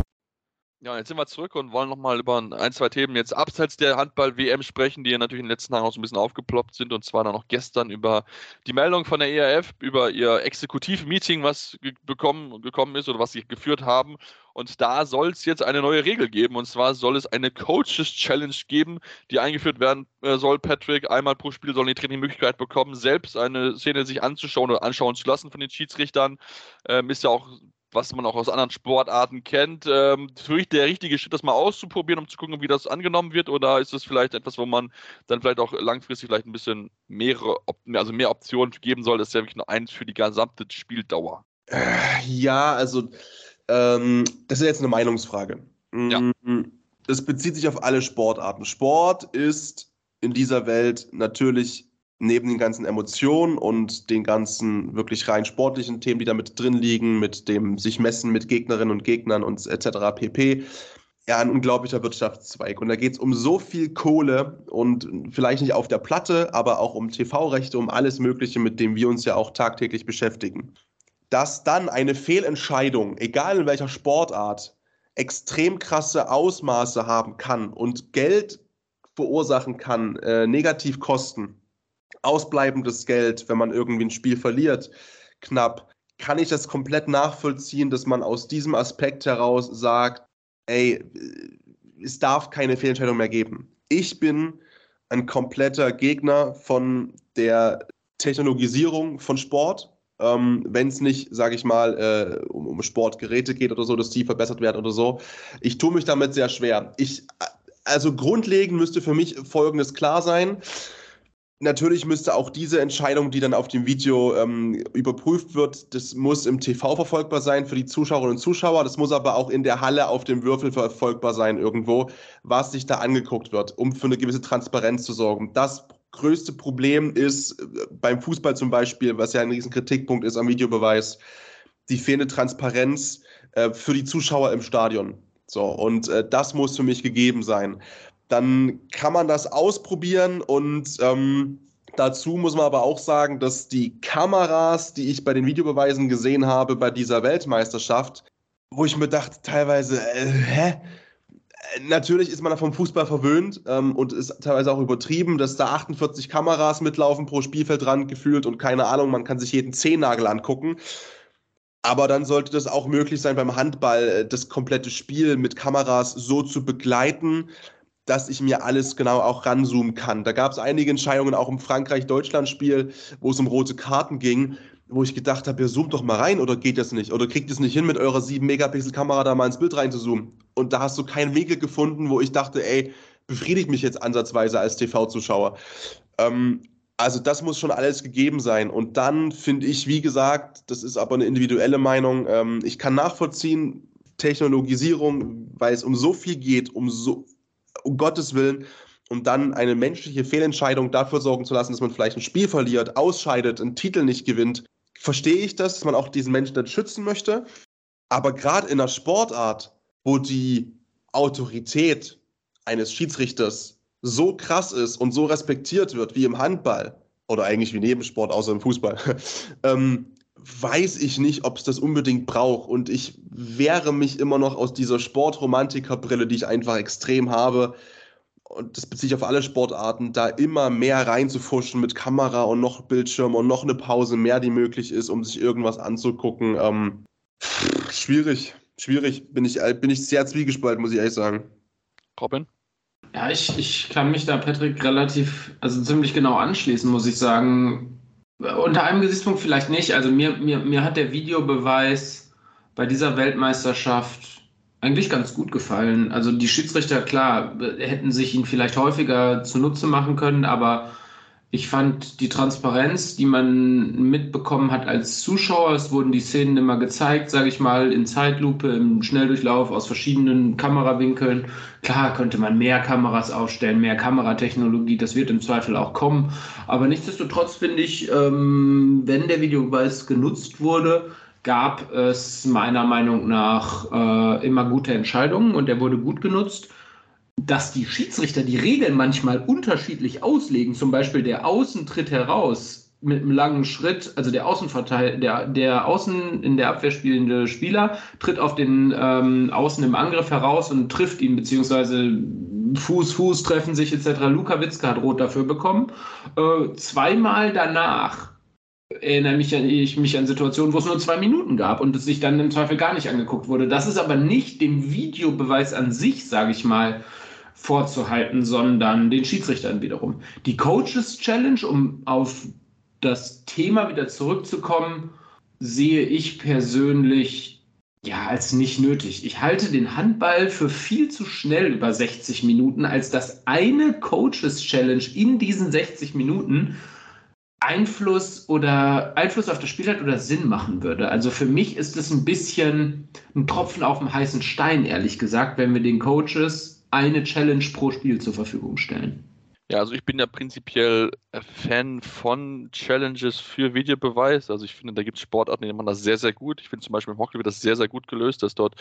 Ja, jetzt sind wir zurück und wollen nochmal über ein, zwei Themen jetzt abseits der Handball-WM sprechen, die ja natürlich in den letzten Tagen auch so ein bisschen aufgeploppt sind. Und zwar dann noch gestern über die Meldung von der ERF, über ihr Exekutiv-Meeting, was bekommen, gekommen ist oder was sie geführt haben. Und da soll es jetzt eine neue Regel geben. Und zwar soll es eine Coaches-Challenge geben, die eingeführt werden äh, soll. Patrick, einmal pro Spiel sollen die Trainer die Möglichkeit bekommen, selbst eine Szene sich anzuschauen oder anschauen zu lassen von den Schiedsrichtern. Ähm, ist ja auch was man auch aus anderen Sportarten kennt. Ähm, für mich der richtige Schritt, das mal auszuprobieren, um zu gucken, wie das angenommen wird? Oder ist es vielleicht etwas, wo man dann vielleicht auch langfristig vielleicht ein bisschen mehrere, also mehr Optionen geben soll? Das ist ja wirklich nur eins für die gesamte Spieldauer. Äh, ja, also ähm, das ist jetzt eine Meinungsfrage. Ja. Mm, das bezieht sich auf alle Sportarten. Sport ist in dieser Welt natürlich neben den ganzen Emotionen und den ganzen wirklich rein sportlichen Themen, die da mit drin liegen, mit dem sich messen mit Gegnerinnen und Gegnern und etc. pp. Ja, ein unglaublicher Wirtschaftszweig. Und da geht es um so viel Kohle und vielleicht nicht auf der Platte, aber auch um TV-Rechte, um alles Mögliche, mit dem wir uns ja auch tagtäglich beschäftigen. Dass dann eine Fehlentscheidung, egal in welcher Sportart, extrem krasse Ausmaße haben kann und Geld verursachen kann, äh, negativ kosten, ausbleibendes Geld, wenn man irgendwie ein Spiel verliert, knapp, kann ich das komplett nachvollziehen, dass man aus diesem Aspekt heraus sagt, ey, es darf keine Fehlentscheidung mehr geben. Ich bin ein kompletter Gegner von der Technologisierung von Sport. Ähm, Wenn es nicht, sage ich mal, äh, um, um, Sportgeräte geht oder so, dass die verbessert werden oder so. Ich tue mich damit sehr schwer. Ich, also grundlegend müsste für mich Folgendes klar sein. Natürlich müsste auch diese Entscheidung, die dann auf dem Video ähm, überprüft wird, das muss im TV verfolgbar sein für die Zuschauerinnen und Zuschauer. Das muss aber auch in der Halle auf dem Würfel verfolgbar sein irgendwo, was sich da angeguckt wird, um für eine gewisse Transparenz zu sorgen. Das größte Problem ist äh, beim Fußball zum Beispiel, was ja ein riesen Kritikpunkt ist am Videobeweis, die fehlende Transparenz äh, für die Zuschauer im Stadion. So, und äh, das muss für mich gegeben sein dann kann man das ausprobieren und ähm, dazu muss man aber auch sagen, dass die Kameras, die ich bei den Videobeweisen gesehen habe bei dieser Weltmeisterschaft, wo ich mir dachte, teilweise, äh, hä? Natürlich ist man vom Fußball verwöhnt ähm, und ist teilweise auch übertrieben, dass da 48 Kameras mitlaufen pro Spielfeldrand gefühlt und keine Ahnung, man kann sich jeden Zehennagel angucken. Aber dann sollte das auch möglich sein, beim Handball äh, das komplette Spiel mit Kameras so zu begleiten, dass ich mir alles genau auch ranzoomen kann. Da gab es einige Entscheidungen auch im Frankreich-Deutschland-Spiel, wo es um rote Karten ging, wo ich gedacht habe, ihr zoomt doch mal rein oder geht das nicht? Oder kriegt es nicht hin, mit eurer 7-Megapixel-Kamera da mal ins Bild reinzuzoomen? Und da hast du keinen Winkel gefunden, wo ich dachte, ey, befriedigt mich jetzt ansatzweise als TV-Zuschauer. Ähm, also das muss schon alles gegeben sein. Und dann finde ich, wie gesagt, das ist aber eine individuelle Meinung, ähm, ich kann nachvollziehen, Technologisierung, weil es um so viel geht, um so um Gottes Willen, um dann eine menschliche Fehlentscheidung dafür sorgen zu lassen, dass man vielleicht ein Spiel verliert, ausscheidet, einen Titel nicht gewinnt, verstehe ich das, dass man auch diesen Menschen dann schützen möchte. Aber gerade in einer Sportart, wo die Autorität eines Schiedsrichters so krass ist und so respektiert wird wie im Handball oder eigentlich wie Nebensport außer im Fußball, [LAUGHS] ähm, weiß ich nicht, ob es das unbedingt braucht. Und ich wehre mich immer noch aus dieser Sportromantikerbrille, die ich einfach extrem habe. Und das bezieht sich auf alle Sportarten, da immer mehr reinzufuschen mit Kamera und noch Bildschirm und noch eine Pause mehr, die möglich ist, um sich irgendwas anzugucken. Ähm, schwierig, schwierig. Bin ich, bin ich sehr zwiegespalten, muss ich ehrlich sagen. Robin? Ja, ich, ich kann mich da Patrick relativ, also ziemlich genau anschließen, muss ich sagen unter einem Gesichtspunkt vielleicht nicht. Also mir, mir, mir hat der Videobeweis bei dieser Weltmeisterschaft eigentlich ganz gut gefallen. Also die Schiedsrichter, klar, hätten sich ihn vielleicht häufiger zunutze machen können, aber ich fand die Transparenz, die man mitbekommen hat als Zuschauer, es wurden die Szenen immer gezeigt, sage ich mal, in Zeitlupe, im Schnelldurchlauf aus verschiedenen Kamerawinkeln. Klar könnte man mehr Kameras aufstellen, mehr Kameratechnologie, das wird im Zweifel auch kommen. Aber nichtsdestotrotz finde ich, ähm, wenn der Videobeweis genutzt wurde, gab es meiner Meinung nach äh, immer gute Entscheidungen und der wurde gut genutzt dass die Schiedsrichter die Regeln manchmal unterschiedlich auslegen. Zum Beispiel der Außen tritt heraus mit einem langen Schritt, also der Außenverteil, der, der Außen in der Abwehr spielende Spieler tritt auf den ähm, Außen im Angriff heraus und trifft ihn, beziehungsweise Fuß, Fuß treffen sich etc. Luka Witzka hat rot dafür bekommen. Äh, zweimal danach erinnere mich an, ich mich an Situationen, wo es nur zwei Minuten gab und es sich dann im Zweifel gar nicht angeguckt wurde. Das ist aber nicht dem Videobeweis an sich, sage ich mal, vorzuhalten, sondern den Schiedsrichtern wiederum. Die Coaches Challenge, um auf das Thema wieder zurückzukommen, sehe ich persönlich ja als nicht nötig. Ich halte den Handball für viel zu schnell über 60 Minuten, als dass eine Coaches Challenge in diesen 60 Minuten Einfluss oder Einfluss auf das Spiel hat oder Sinn machen würde. Also für mich ist es ein bisschen ein Tropfen auf dem heißen Stein, ehrlich gesagt, wenn wir den Coaches eine Challenge pro Spiel zur Verfügung stellen. Ja, also ich bin ja prinzipiell Fan von Challenges für Videobeweis. Also ich finde, da gibt es Sportarten, die machen das sehr, sehr gut. Ich finde zum Beispiel im Hockey wird das sehr, sehr gut gelöst, dass dort,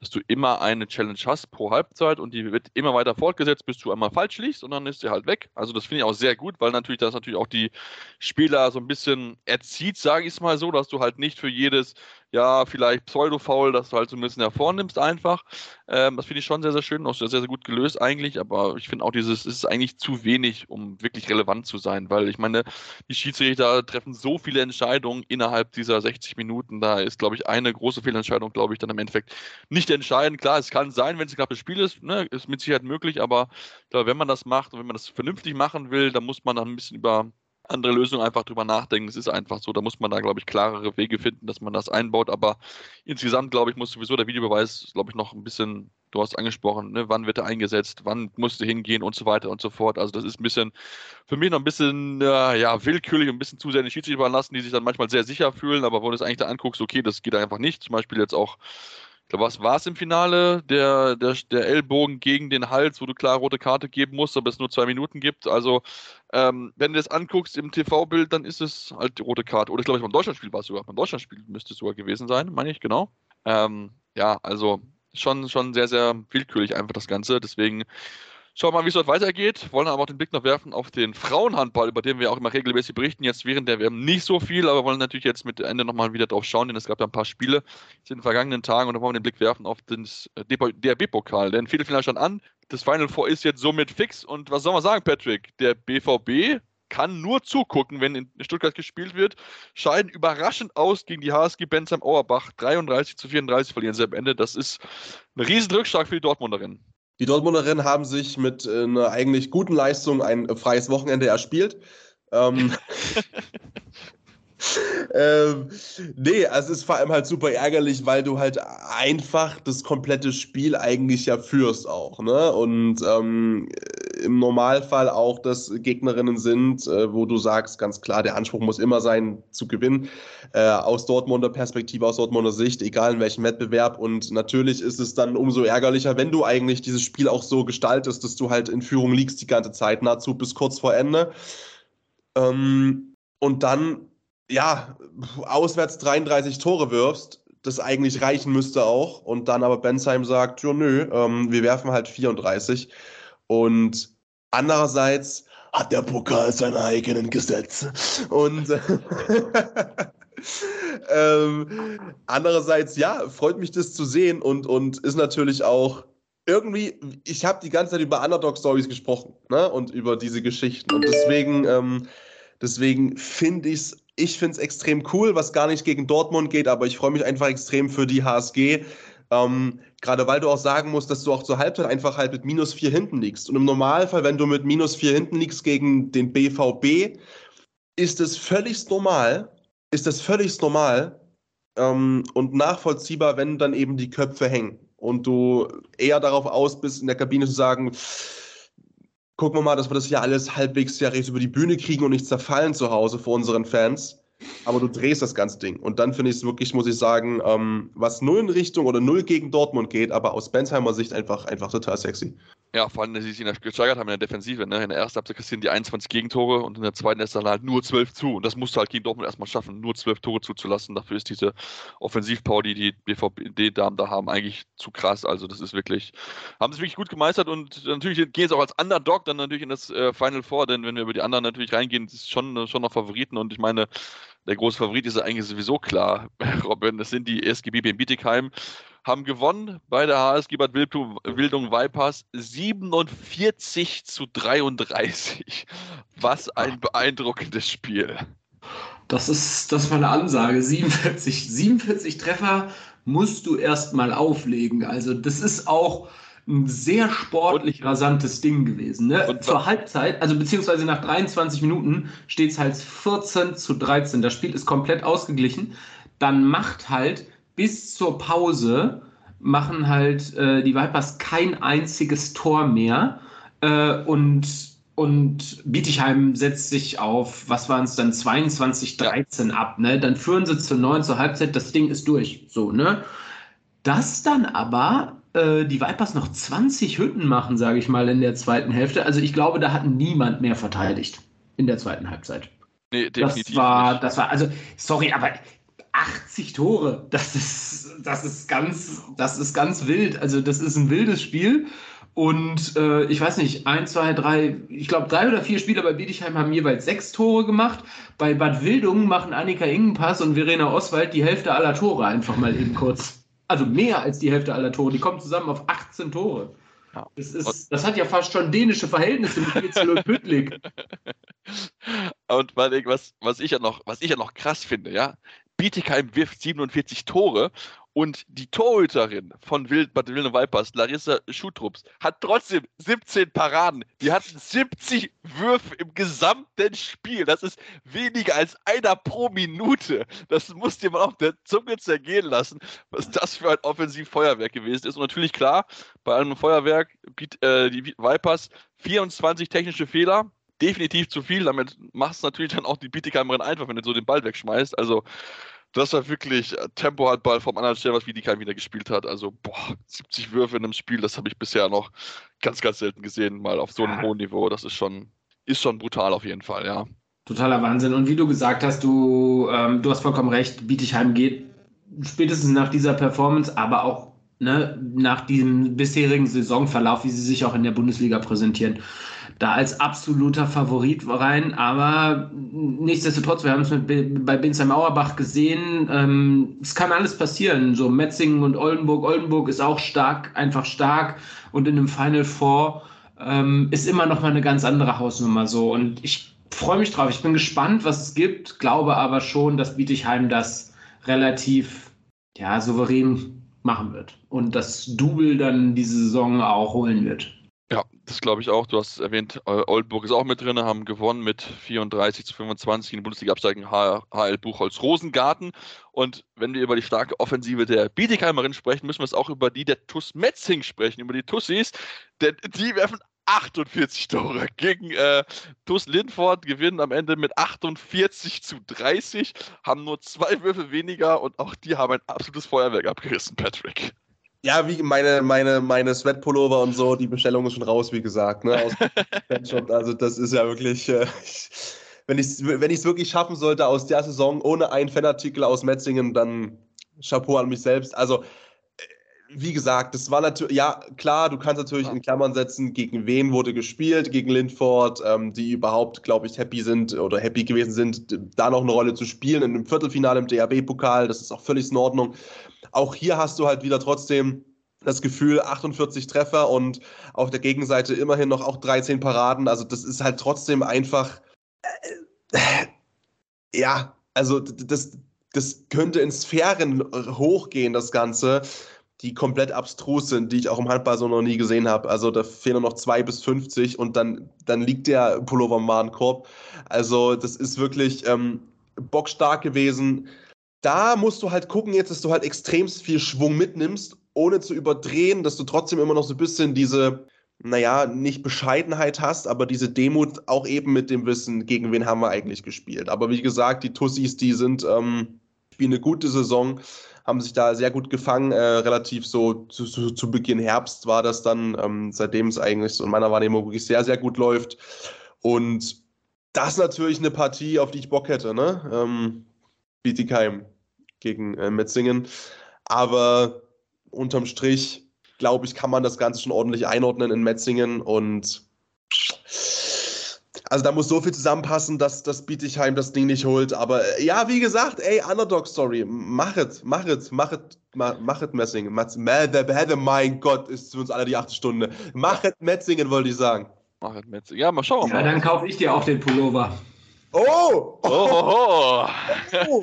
dass du immer eine Challenge hast pro Halbzeit und die wird immer weiter fortgesetzt, bis du einmal falsch liegst und dann ist sie halt weg. Also das finde ich auch sehr gut, weil natürlich das natürlich auch die Spieler so ein bisschen erzieht, sage ich es mal so, dass du halt nicht für jedes ja, vielleicht Pseudo-Foul, dass du halt so ein bisschen hervornimmst einfach. Ähm, das finde ich schon sehr, sehr schön, auch sehr, sehr gut gelöst eigentlich, aber ich finde auch dieses, es ist eigentlich zu wenig, um wirklich relevant zu sein, weil ich meine, die Schiedsrichter treffen so viele Entscheidungen innerhalb dieser 60 Minuten, da ist, glaube ich, eine große Fehlentscheidung, glaube ich, dann im Endeffekt nicht entscheidend. Klar, es kann sein, wenn es ein knappes Spiel ist, ne, ist mit Sicherheit möglich, aber glaube, wenn man das macht und wenn man das vernünftig machen will, dann muss man dann ein bisschen über andere Lösungen einfach drüber nachdenken. Es ist einfach so, da muss man da, glaube ich, klarere Wege finden, dass man das einbaut. Aber insgesamt, glaube ich, muss sowieso der Videobeweis, glaube ich, noch ein bisschen, du hast angesprochen, ne, wann wird er eingesetzt, wann musst du hingehen und so weiter und so fort. Also das ist ein bisschen, für mich noch ein bisschen, äh, ja, willkürlich und ein bisschen zu sehr in die Schiedsrichter überlassen, die sich dann manchmal sehr sicher fühlen, aber wo du es eigentlich da anguckst, okay, das geht einfach nicht. Zum Beispiel jetzt auch ich glaube, was war es im Finale? Der, der, der Ellbogen gegen den Hals, wo du klar rote Karte geben musst, aber es nur zwei Minuten gibt. Also, ähm, wenn du das anguckst im TV-Bild, dann ist es halt die rote Karte. Oder ich glaube, beim Deutschlandspiel war es sogar. Beim Deutschlandspiel müsste es sogar gewesen sein, meine ich, genau. Ähm, ja, also schon, schon sehr, sehr willkürlich einfach das Ganze. Deswegen Schauen wir mal, wie es dort weitergeht. Wollen aber auch den Blick noch werfen auf den Frauenhandball, über den wir auch immer regelmäßig berichten. Jetzt während der WM nicht so viel, aber wollen natürlich jetzt mit Ende nochmal wieder drauf schauen, denn es gab ja ein paar Spiele in den vergangenen Tagen und da wollen wir den Blick werfen auf den DRB-Pokal. Denn Viertelfinale stand an. Das Final Four ist jetzt somit fix. Und was soll man sagen, Patrick? Der BVB kann nur zugucken, wenn in Stuttgart gespielt wird. Scheiden überraschend aus gegen die HSG Bensheim Auerbach. 33 zu 34 verlieren sie am Ende. Das ist ein Riesenrückschlag für die Dortmunderinnen. Die Dortmunderinnen haben sich mit äh, einer eigentlich guten Leistung ein äh, freies Wochenende erspielt. Ähm, [LAUGHS] ähm, nee, also es ist vor allem halt super ärgerlich, weil du halt einfach das komplette Spiel eigentlich ja führst auch, ne? Und ähm, im Normalfall auch, dass Gegnerinnen sind, äh, wo du sagst, ganz klar, der Anspruch muss immer sein, zu gewinnen. Äh, aus Dortmunder Perspektive, aus Dortmunder Sicht, egal in welchem Wettbewerb. Und natürlich ist es dann umso ärgerlicher, wenn du eigentlich dieses Spiel auch so gestaltest, dass du halt in Führung liegst die ganze Zeit, nahezu bis kurz vor Ende. Ähm, und dann, ja, auswärts 33 Tore wirfst, das eigentlich reichen müsste auch. Und dann aber Bensheim sagt, ja nö, ähm, wir werfen halt 34. Und andererseits hat der Pokal seine eigenen Gesetze. Und [LAUGHS] ähm, andererseits, ja, freut mich das zu sehen und, und ist natürlich auch irgendwie, ich habe die ganze Zeit über Underdog-Stories gesprochen ne? und über diese Geschichten. Und deswegen, ähm, deswegen finde ich es ich finde es extrem cool, was gar nicht gegen Dortmund geht, aber ich freue mich einfach extrem für die HSG, ähm, Gerade weil du auch sagen musst, dass du auch zur Halbzeit einfach halt mit minus vier hinten liegst. Und im Normalfall, wenn du mit minus vier hinten liegst gegen den BVB, ist es völlig normal, ist es völlig normal ähm, und nachvollziehbar, wenn dann eben die Köpfe hängen. und du eher darauf aus bist, in der Kabine zu sagen, gucken wir mal, dass wir das hier alles halbwegs seriös über die Bühne kriegen und nicht zerfallen zu Hause vor unseren Fans. Aber du drehst das ganze Ding. Und dann finde ich es wirklich, muss ich sagen, ähm, was null in Richtung oder null gegen Dortmund geht, aber aus Bensheimer Sicht einfach, einfach total sexy. Ja, vor allem, dass sie sich gesteigert haben in der Defensive. Ne? In der ersten Halbzeit kassieren die 21 Gegentore und in der zweiten ist dann halt nur 12 zu. Und das musst du halt gegen Dortmund erstmal schaffen, nur 12 Tore zuzulassen. Dafür ist diese Offensivpower, die die BVB-Damen da haben, eigentlich zu krass. Also das ist wirklich, haben sie wirklich gut gemeistert und natürlich gehen sie auch als Underdog dann natürlich in das äh, Final Four, denn wenn wir über die anderen natürlich reingehen, ist schon, schon noch Favoriten und ich meine, der große Favorit ist eigentlich sowieso klar, [LAUGHS] Robin. Das sind die SGB Bietigheim haben gewonnen bei der HSG Bad Wildung Vipers 47 zu 33. Was ein beeindruckendes Spiel. Das ist, das war eine Ansage. 47, 47 Treffer musst du erstmal auflegen. Also, das ist auch ein sehr sportlich und, rasantes Ding gewesen. Ne? Zur Halbzeit, also beziehungsweise nach 23 Minuten steht es halt 14 zu 13. Das Spiel ist komplett ausgeglichen. Dann macht halt bis zur Pause machen halt äh, die Vipers kein einziges Tor mehr äh, und und Bietigheim setzt sich auf, was waren es dann, 22, 13 ja. ab, ne? Dann führen sie zu 9 zur Halbzeit, das Ding ist durch, so, ne? Dass dann aber äh, die Vipers noch 20 Hütten machen, sage ich mal, in der zweiten Hälfte. Also ich glaube, da hat niemand mehr verteidigt in der zweiten Halbzeit. Nee, definitiv. Das war, nicht. das war, also, sorry, aber 80 Tore, das ist, das ist ganz, das ist ganz wild. Also, das ist ein wildes Spiel. Und äh, ich weiß nicht, ein, zwei, drei, ich glaube, drei oder vier Spieler bei Bietigheim haben jeweils sechs Tore gemacht. Bei Bad Wildungen machen Annika Ingenpass und Verena Oswald die Hälfte aller Tore einfach mal eben kurz. Also mehr als die Hälfte aller Tore. Die kommen zusammen auf 18 Tore. Das, ist, das hat ja fast schon dänische Verhältnisse mit Witzel [LAUGHS] und Püttlik. Und was, was, ich ja noch, was ich ja noch krass finde, ja, Bietigheim wirft 47 Tore und die Torhüterin von Wild, Bad Wilden Vipers, Larissa Schutrups, hat trotzdem 17 Paraden. Die hatten 70 Würfe im gesamten Spiel. Das ist weniger als einer pro Minute. Das muss dir mal auf der Zunge zergehen lassen, was das für ein Offensivfeuerwerk gewesen ist. Und natürlich klar, bei einem Feuerwerk äh, die Vipers 24 technische Fehler, definitiv zu viel. Damit machst du natürlich dann auch die Bietigheimerin einfach, wenn du so den Ball wegschmeißt. Also, das war wirklich äh, Tempo-Handball vom anderen Stern, was Bietigheim wieder gespielt hat. Also, boah, 70 Würfe in einem Spiel, das habe ich bisher noch ganz, ganz selten gesehen, mal auf so einem hohen Niveau. Das ist schon, ist schon brutal auf jeden Fall, ja. Totaler Wahnsinn. Und wie du gesagt hast, du, ähm, du hast vollkommen recht, Bietigheim geht spätestens nach dieser Performance, aber auch ne, nach diesem bisherigen Saisonverlauf, wie sie sich auch in der Bundesliga präsentieren, da als absoluter Favorit rein. Aber nichtsdestotrotz, wir haben es bei Binsheim Auerbach gesehen, ähm, es kann alles passieren. So Metzingen und Oldenburg. Oldenburg ist auch stark, einfach stark. Und in einem Final Four ähm, ist immer noch mal eine ganz andere Hausnummer so. Und ich freue mich drauf. Ich bin gespannt, was es gibt, glaube aber schon, dass Bietigheim das relativ ja, souverän machen wird und das Double dann diese Saison auch holen wird. Das glaube ich auch. Du hast erwähnt, äh, Oldenburg ist auch mit drin, haben gewonnen mit 34 zu 25 in die Bundesliga absteigen HL Buchholz Rosengarten. Und wenn wir über die starke Offensive der Bietigheimerin sprechen, müssen wir es auch über die der TUS Metzing sprechen, über die Tussis, denn die werfen 48 Tore gegen äh, TuS Lindford, gewinnen am Ende mit 48 zu 30, haben nur zwei Würfe weniger und auch die haben ein absolutes Feuerwerk abgerissen, Patrick. Ja, wie meine, meine, meine Sweatpullover und so, die Bestellung ist schon raus, wie gesagt. Ne, aus [LAUGHS] also das ist ja wirklich, äh, [LAUGHS] wenn ich es wenn wirklich schaffen sollte aus der Saison ohne einen Fanartikel aus Metzingen, dann Chapeau an mich selbst. Also wie gesagt, das war natürlich, ja, klar, du kannst natürlich in Klammern setzen, gegen wen wurde gespielt, gegen Lindford, ähm, die überhaupt, glaube ich, happy sind oder happy gewesen sind, da noch eine Rolle zu spielen in einem Viertelfinale im DAB-Pokal, das ist auch völlig in Ordnung. Auch hier hast du halt wieder trotzdem das Gefühl, 48 Treffer und auf der Gegenseite immerhin noch auch 13 Paraden, also das ist halt trotzdem einfach, äh, ja, also das, das könnte in Sphären hochgehen, das Ganze die komplett abstrus sind, die ich auch im Handball so noch nie gesehen habe. Also da fehlen noch zwei bis 50 und dann, dann liegt der Pullover im Warenkorb. Also das ist wirklich ähm, bockstark gewesen. Da musst du halt gucken jetzt, dass du halt extremst viel Schwung mitnimmst ohne zu überdrehen, dass du trotzdem immer noch so ein bisschen diese, naja, nicht Bescheidenheit hast, aber diese Demut auch eben mit dem Wissen, gegen wen haben wir eigentlich gespielt. Aber wie gesagt, die Tussis, die sind, ähm, spielen eine gute Saison, haben sich da sehr gut gefangen, äh, relativ so zu, zu, zu, Beginn Herbst war das dann, ähm, seitdem es eigentlich so in meiner Wahrnehmung wirklich sehr, sehr gut läuft. Und das ist natürlich eine Partie, auf die ich Bock hätte, ne? Ähm, Bietigheim gegen äh, Metzingen. Aber unterm Strich, glaube ich, kann man das Ganze schon ordentlich einordnen in Metzingen und also da muss so viel zusammenpassen, dass das Bietigheim das Ding nicht holt. Aber äh, ja, wie gesagt, ey, Underdog-Story, mach es, mach es, mach es, mach es Messingen. Mein Gott, ist für uns alle die achte Stunde. Mach es Metzingen, wollte ich sagen. Mach es Metzingen. Ja, mal schauen. Ja, dann kaufe ich dir auch den Pullover. Oh! Oh! oh, [LAUGHS] oh.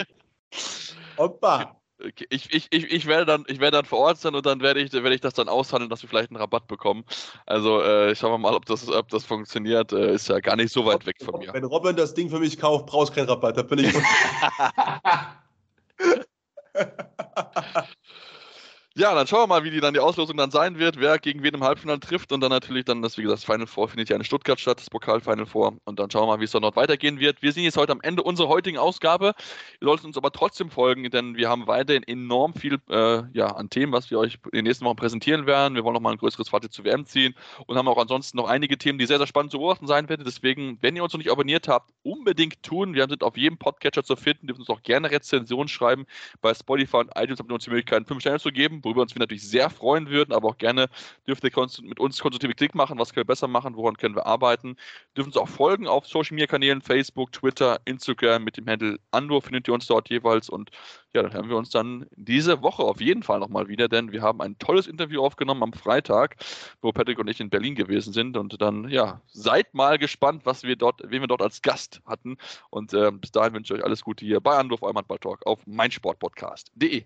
Opa! Ich, ich, ich, ich, werde dann, ich werde dann vor Ort sein und dann werde ich, werde ich das dann aushandeln, dass wir vielleicht einen Rabatt bekommen. Also äh, schauen wir mal, ob das, ob das funktioniert. Äh, ist ja gar nicht so weit weg von mir. Wenn Robin das Ding für mich kauft, brauchst du keinen Rabatt. Da bin ich. [LAUGHS] [LAUGHS] Ja, dann schauen wir mal, wie die dann die Auslosung dann sein wird, wer gegen wen im Halbfinale trifft und dann natürlich dann das, wie gesagt, das Final Four findet ja in Stuttgart statt, das Pokal-Final Four und dann schauen wir mal, wie es dort weitergehen wird. Wir sind jetzt heute am Ende unserer heutigen Ausgabe. Ihr solltet uns aber trotzdem folgen, denn wir haben weiterhin enorm viel äh, ja, an Themen, was wir euch in den nächsten Wochen präsentieren werden. Wir wollen noch mal ein größeres Fazit zu WM ziehen und haben auch ansonsten noch einige Themen, die sehr, sehr spannend zu beobachten sein werden. Deswegen, wenn ihr uns noch nicht abonniert habt, unbedingt tun. Wir sind auf jedem Podcatcher zu finden, dürfen uns auch gerne Rezensionen schreiben. Bei Spotify und iTunes habt ihr uns die Möglichkeit, fünf Sterne zu geben, worüber uns wir natürlich sehr freuen würden, aber auch gerne dürft ihr mit uns konstruktive Kritik machen, was können wir besser machen, woran können wir arbeiten. Dürfen uns auch folgen auf Social Media Kanälen, Facebook, Twitter, Instagram mit dem Handle Andor findet ihr uns dort jeweils. Und ja, dann hören wir uns dann diese Woche auf jeden Fall nochmal wieder, denn wir haben ein tolles Interview aufgenommen am Freitag, wo Patrick und ich in Berlin gewesen sind. Und dann, ja, seid mal gespannt, was wir dort, wen wir dort als Gast hatten. Und äh, bis dahin wünsche ich euch alles Gute hier bei Anruf eurem Handball-Talk auf meinsportpodcast.de.